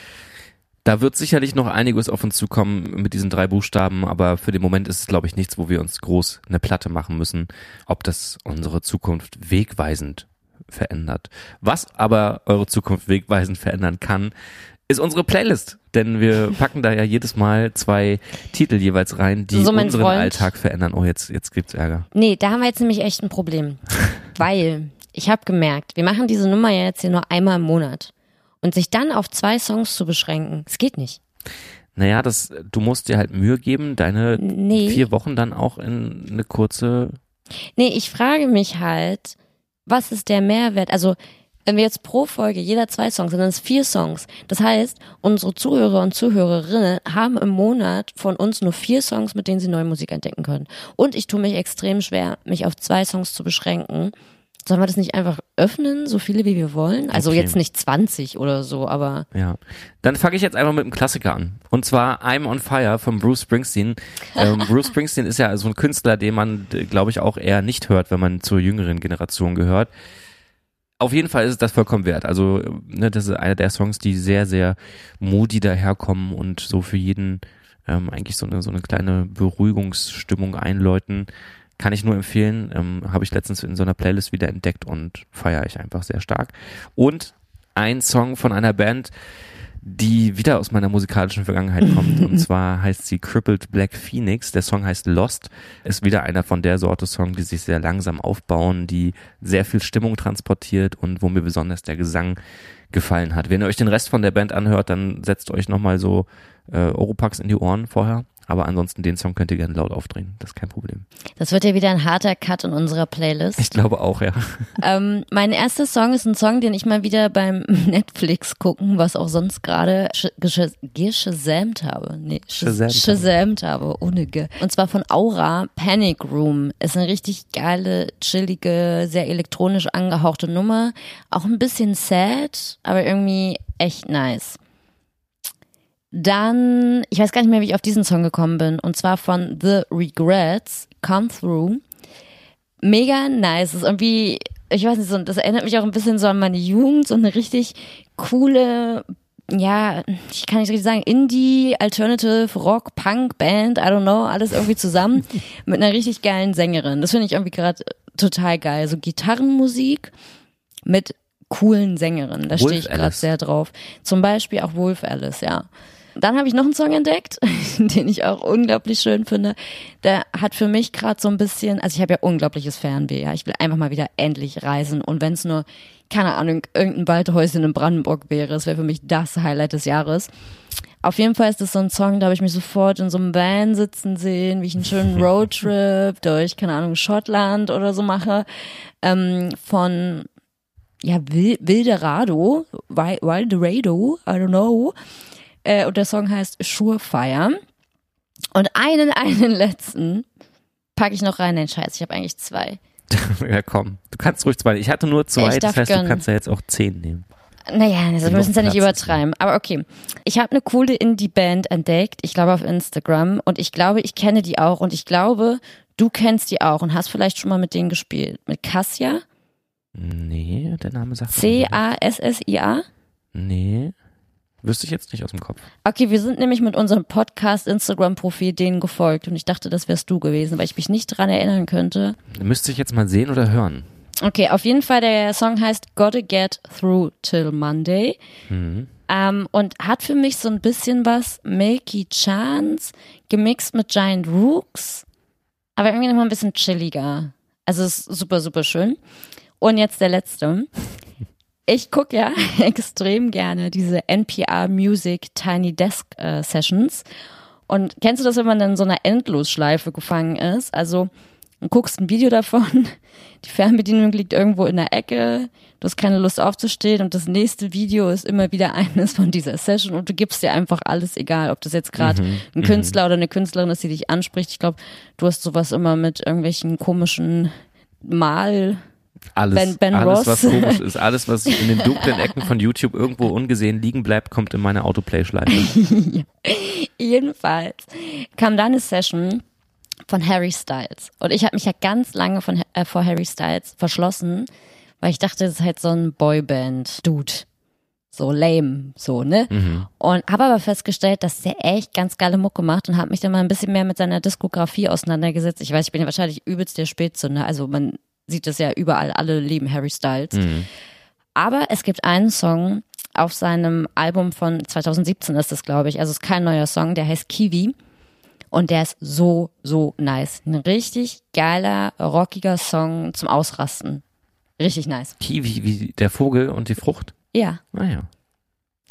Da wird sicherlich noch einiges auf uns zukommen mit diesen drei Buchstaben, aber für den Moment ist es, glaube ich, nichts, wo wir uns groß eine Platte machen müssen, ob das unsere Zukunft wegweisend verändert. Was aber eure Zukunft wegweisend verändern kann, ist unsere Playlist. Denn wir packen da ja jedes Mal zwei Titel jeweils rein, die so unseren Freund. Alltag verändern. Oh, jetzt, jetzt gibt's Ärger. Nee, da haben wir jetzt nämlich echt ein Problem. Weil ich habe gemerkt, wir machen diese Nummer ja jetzt hier nur einmal im Monat. Und sich dann auf zwei Songs zu beschränken, es geht nicht. Naja, das, du musst dir halt Mühe geben, deine nee. vier Wochen dann auch in eine kurze. Nee, ich frage mich halt, was ist der Mehrwert? Also, wenn wir jetzt pro Folge jeder zwei Songs, sind das vier Songs. Das heißt, unsere Zuhörer und Zuhörerinnen haben im Monat von uns nur vier Songs, mit denen sie neue Musik entdecken können. Und ich tue mich extrem schwer, mich auf zwei Songs zu beschränken, Sollen wir das nicht einfach öffnen, so viele wie wir wollen? Also okay. jetzt nicht 20 oder so, aber. Ja. Dann fange ich jetzt einfach mit einem Klassiker an. Und zwar I'm on Fire von Bruce Springsteen. Ähm, Bruce Springsteen ist ja so ein Künstler, den man, glaube ich, auch eher nicht hört, wenn man zur jüngeren Generation gehört. Auf jeden Fall ist es das vollkommen wert. Also, ne, das ist einer der Songs, die sehr, sehr moody daherkommen und so für jeden ähm, eigentlich so eine, so eine kleine Beruhigungsstimmung einläuten. Kann ich nur empfehlen. Ähm, Habe ich letztens in so einer Playlist wieder entdeckt und feiere ich einfach sehr stark. Und ein Song von einer Band, die wieder aus meiner musikalischen Vergangenheit kommt. und zwar heißt sie Crippled Black Phoenix. Der Song heißt Lost. Ist wieder einer von der Sorte Song, die sich sehr langsam aufbauen, die sehr viel Stimmung transportiert und wo mir besonders der Gesang gefallen hat. Wenn ihr euch den Rest von der Band anhört, dann setzt euch nochmal so äh, Oropax in die Ohren vorher Aber ansonsten den Song könnt ihr gerne laut aufdrehen. Das ist kein Problem. Das wird ja wieder ein harter Cut in unserer Playlist. Ich glaube auch, ja. Ähm, mein erster Song ist ein Song, den ich mal wieder beim Netflix gucken, was auch sonst gerade geschasamt habe. Nee, shazamt habe, ohne G. Und zwar von Aura, Panic Room. Ist eine richtig geile, chillige, sehr elektronisch angehauchte Nummer. Auch ein bisschen sad, aber irgendwie echt nice. Dann, ich weiß gar nicht mehr, wie ich auf diesen Song gekommen bin. Und zwar von The Regrets, Come Through. Mega nice. Das ist irgendwie, ich weiß nicht, so, das erinnert mich auch ein bisschen so an meine Jugend. So eine richtig coole, ja, ich kann nicht richtig sagen, Indie, Alternative, Rock, Punk, Band, I don't know, alles irgendwie zusammen mit einer richtig geilen Sängerin. Das finde ich irgendwie gerade total geil. So Gitarrenmusik mit coolen Sängerinnen. Da stehe ich gerade sehr drauf. Zum Beispiel auch Wolf Alice, ja. Dann habe ich noch einen Song entdeckt, den ich auch unglaublich schön finde. Der hat für mich gerade so ein bisschen, also ich habe ja unglaubliches Fernweh, ja. Ich will einfach mal wieder endlich reisen und wenn es nur, keine Ahnung, irgendein Waldhäuschen in Brandenburg wäre, es wäre für mich das Highlight des Jahres. Auf jeden Fall ist das so ein Song, da habe ich mich sofort in so einem Van sitzen sehen, wie ich einen schönen Roadtrip durch, keine Ahnung, Schottland oder so mache. Ähm, von ja, Wil- Wilderado, Wi- Wilderado, I don't know. Äh, und der Song heißt Surefire. Und einen, einen letzten packe ich noch rein, den Scheiß. Ich habe eigentlich zwei. ja, komm. Du kannst ruhig zwei. Ich hatte nur zwei, Ich das heißt, du gönnen. kannst ja jetzt auch zehn nehmen. Naja, also wir müssen es ja nicht übertreiben. Aber okay. Ich habe eine coole Indie-Band entdeckt, ich glaube auf Instagram. Und ich glaube, ich kenne die auch. Und ich glaube, du kennst die auch und hast vielleicht schon mal mit denen gespielt. Mit Cassia? Nee, der Name sagt. C-A-S-S-I-A? Nee. Wüsste ich jetzt nicht aus dem Kopf. Okay, wir sind nämlich mit unserem Podcast Instagram-Profil denen gefolgt und ich dachte, das wärst du gewesen, weil ich mich nicht dran erinnern könnte. Müsste ich jetzt mal sehen oder hören. Okay, auf jeden Fall, der Song heißt Gotta Get Through Till Monday. Ähm, und hat für mich so ein bisschen was Milky Chance gemixt mit Giant Rooks, aber irgendwie nochmal ein bisschen chilliger. Also es ist super, super schön. Und jetzt der letzte. Ich gucke ja extrem gerne diese NPR Music Tiny Desk äh, Sessions. Und kennst du das, wenn man in so einer Endlosschleife gefangen ist? Also du guckst ein Video davon, die Fernbedienung liegt irgendwo in der Ecke, du hast keine Lust aufzustehen und das nächste Video ist immer wieder eines von dieser Session und du gibst dir einfach alles, egal ob das jetzt gerade ein Künstler oder eine Künstlerin ist, die dich anspricht. Ich glaube, du hast sowas immer mit irgendwelchen komischen Mal Alles, Ben- Ben alles Ross. was komisch ist, alles, was in den dunklen Ecken von YouTube irgendwo ungesehen liegen bleibt, kommt in meine Autoplay-Schleife. Jedenfalls kam da eine Session von Harry Styles. Und ich habe mich ja ganz lange von, äh, vor Harry Styles verschlossen, weil ich dachte, das ist halt so ein Boyband-Dude. So lame, so, ne? Und habe aber festgestellt, dass der echt ganz geile Mucke macht und habe mich dann mal ein bisschen mehr mit seiner Diskografie auseinandergesetzt. Ich weiß, ich bin ja wahrscheinlich übelst der Spätzünder. Also man sieht das ja überall. Alle lieben Harry Styles. Aber es gibt einen Song auf seinem Album von 2017 ist das, glaube ich. Also es ist kein neuer Song, der heißt Kiwi. Und der ist so, so nice. Ein richtig geiler, rockiger Song zum Ausrasten. Richtig nice. Kiwi, wie der Vogel und die Frucht. Ja, Naja.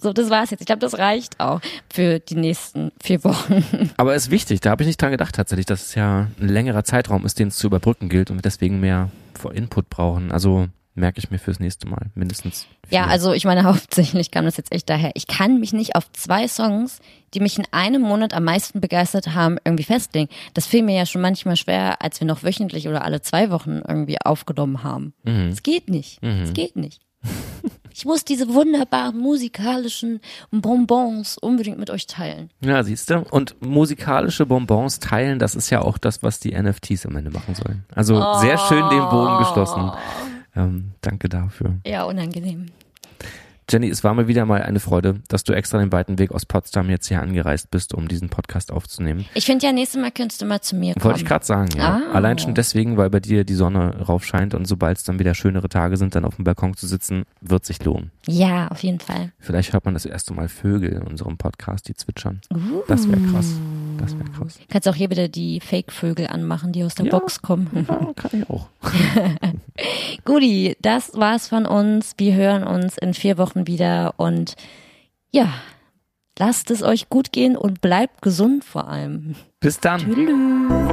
So, das war's jetzt. Ich glaube, das reicht auch für die nächsten vier Wochen. Aber ist wichtig, da habe ich nicht dran gedacht tatsächlich, dass es ja ein längerer Zeitraum ist, den es zu überbrücken gilt und wir deswegen mehr Input brauchen. Also merke ich mir fürs nächste Mal mindestens. Ja, vier. also ich meine, hauptsächlich kam das jetzt echt daher. Ich kann mich nicht auf zwei Songs, die mich in einem Monat am meisten begeistert haben, irgendwie festlegen. Das fiel mir ja schon manchmal schwer, als wir noch wöchentlich oder alle zwei Wochen irgendwie aufgenommen haben. Es geht nicht. Es geht nicht. Ich muss diese wunderbaren musikalischen Bonbons unbedingt mit euch teilen. Ja, siehst du. Und musikalische Bonbons teilen, das ist ja auch das, was die NFTs am Ende machen sollen. Also sehr schön den Bogen geschlossen. Ähm, danke dafür. Ja, unangenehm. Jenny, es war mir wieder mal eine Freude, dass du extra den weiten Weg aus Potsdam jetzt hier angereist bist, um diesen Podcast aufzunehmen. Ich finde ja, nächstes Mal könntest du mal zu mir kommen. Wollte ich gerade sagen, ja. Ah. Allein schon deswegen, weil bei dir die Sonne rauf scheint und sobald es dann wieder schönere Tage sind, dann auf dem Balkon zu sitzen, wird sich lohnen. Ja, auf jeden Fall. Vielleicht hört man das erste Mal Vögel in unserem Podcast, die zwitschern. Das wäre krass. Das wäre krass. Kannst auch hier wieder die Fake-Vögel anmachen, die aus der Ja. Box kommen. Ja, kann ich auch. Guti, das war's von uns. Wir hören uns in vier Wochen wieder und ja, lasst es euch gut gehen und bleibt gesund vor allem. Bis dann. Tschüss.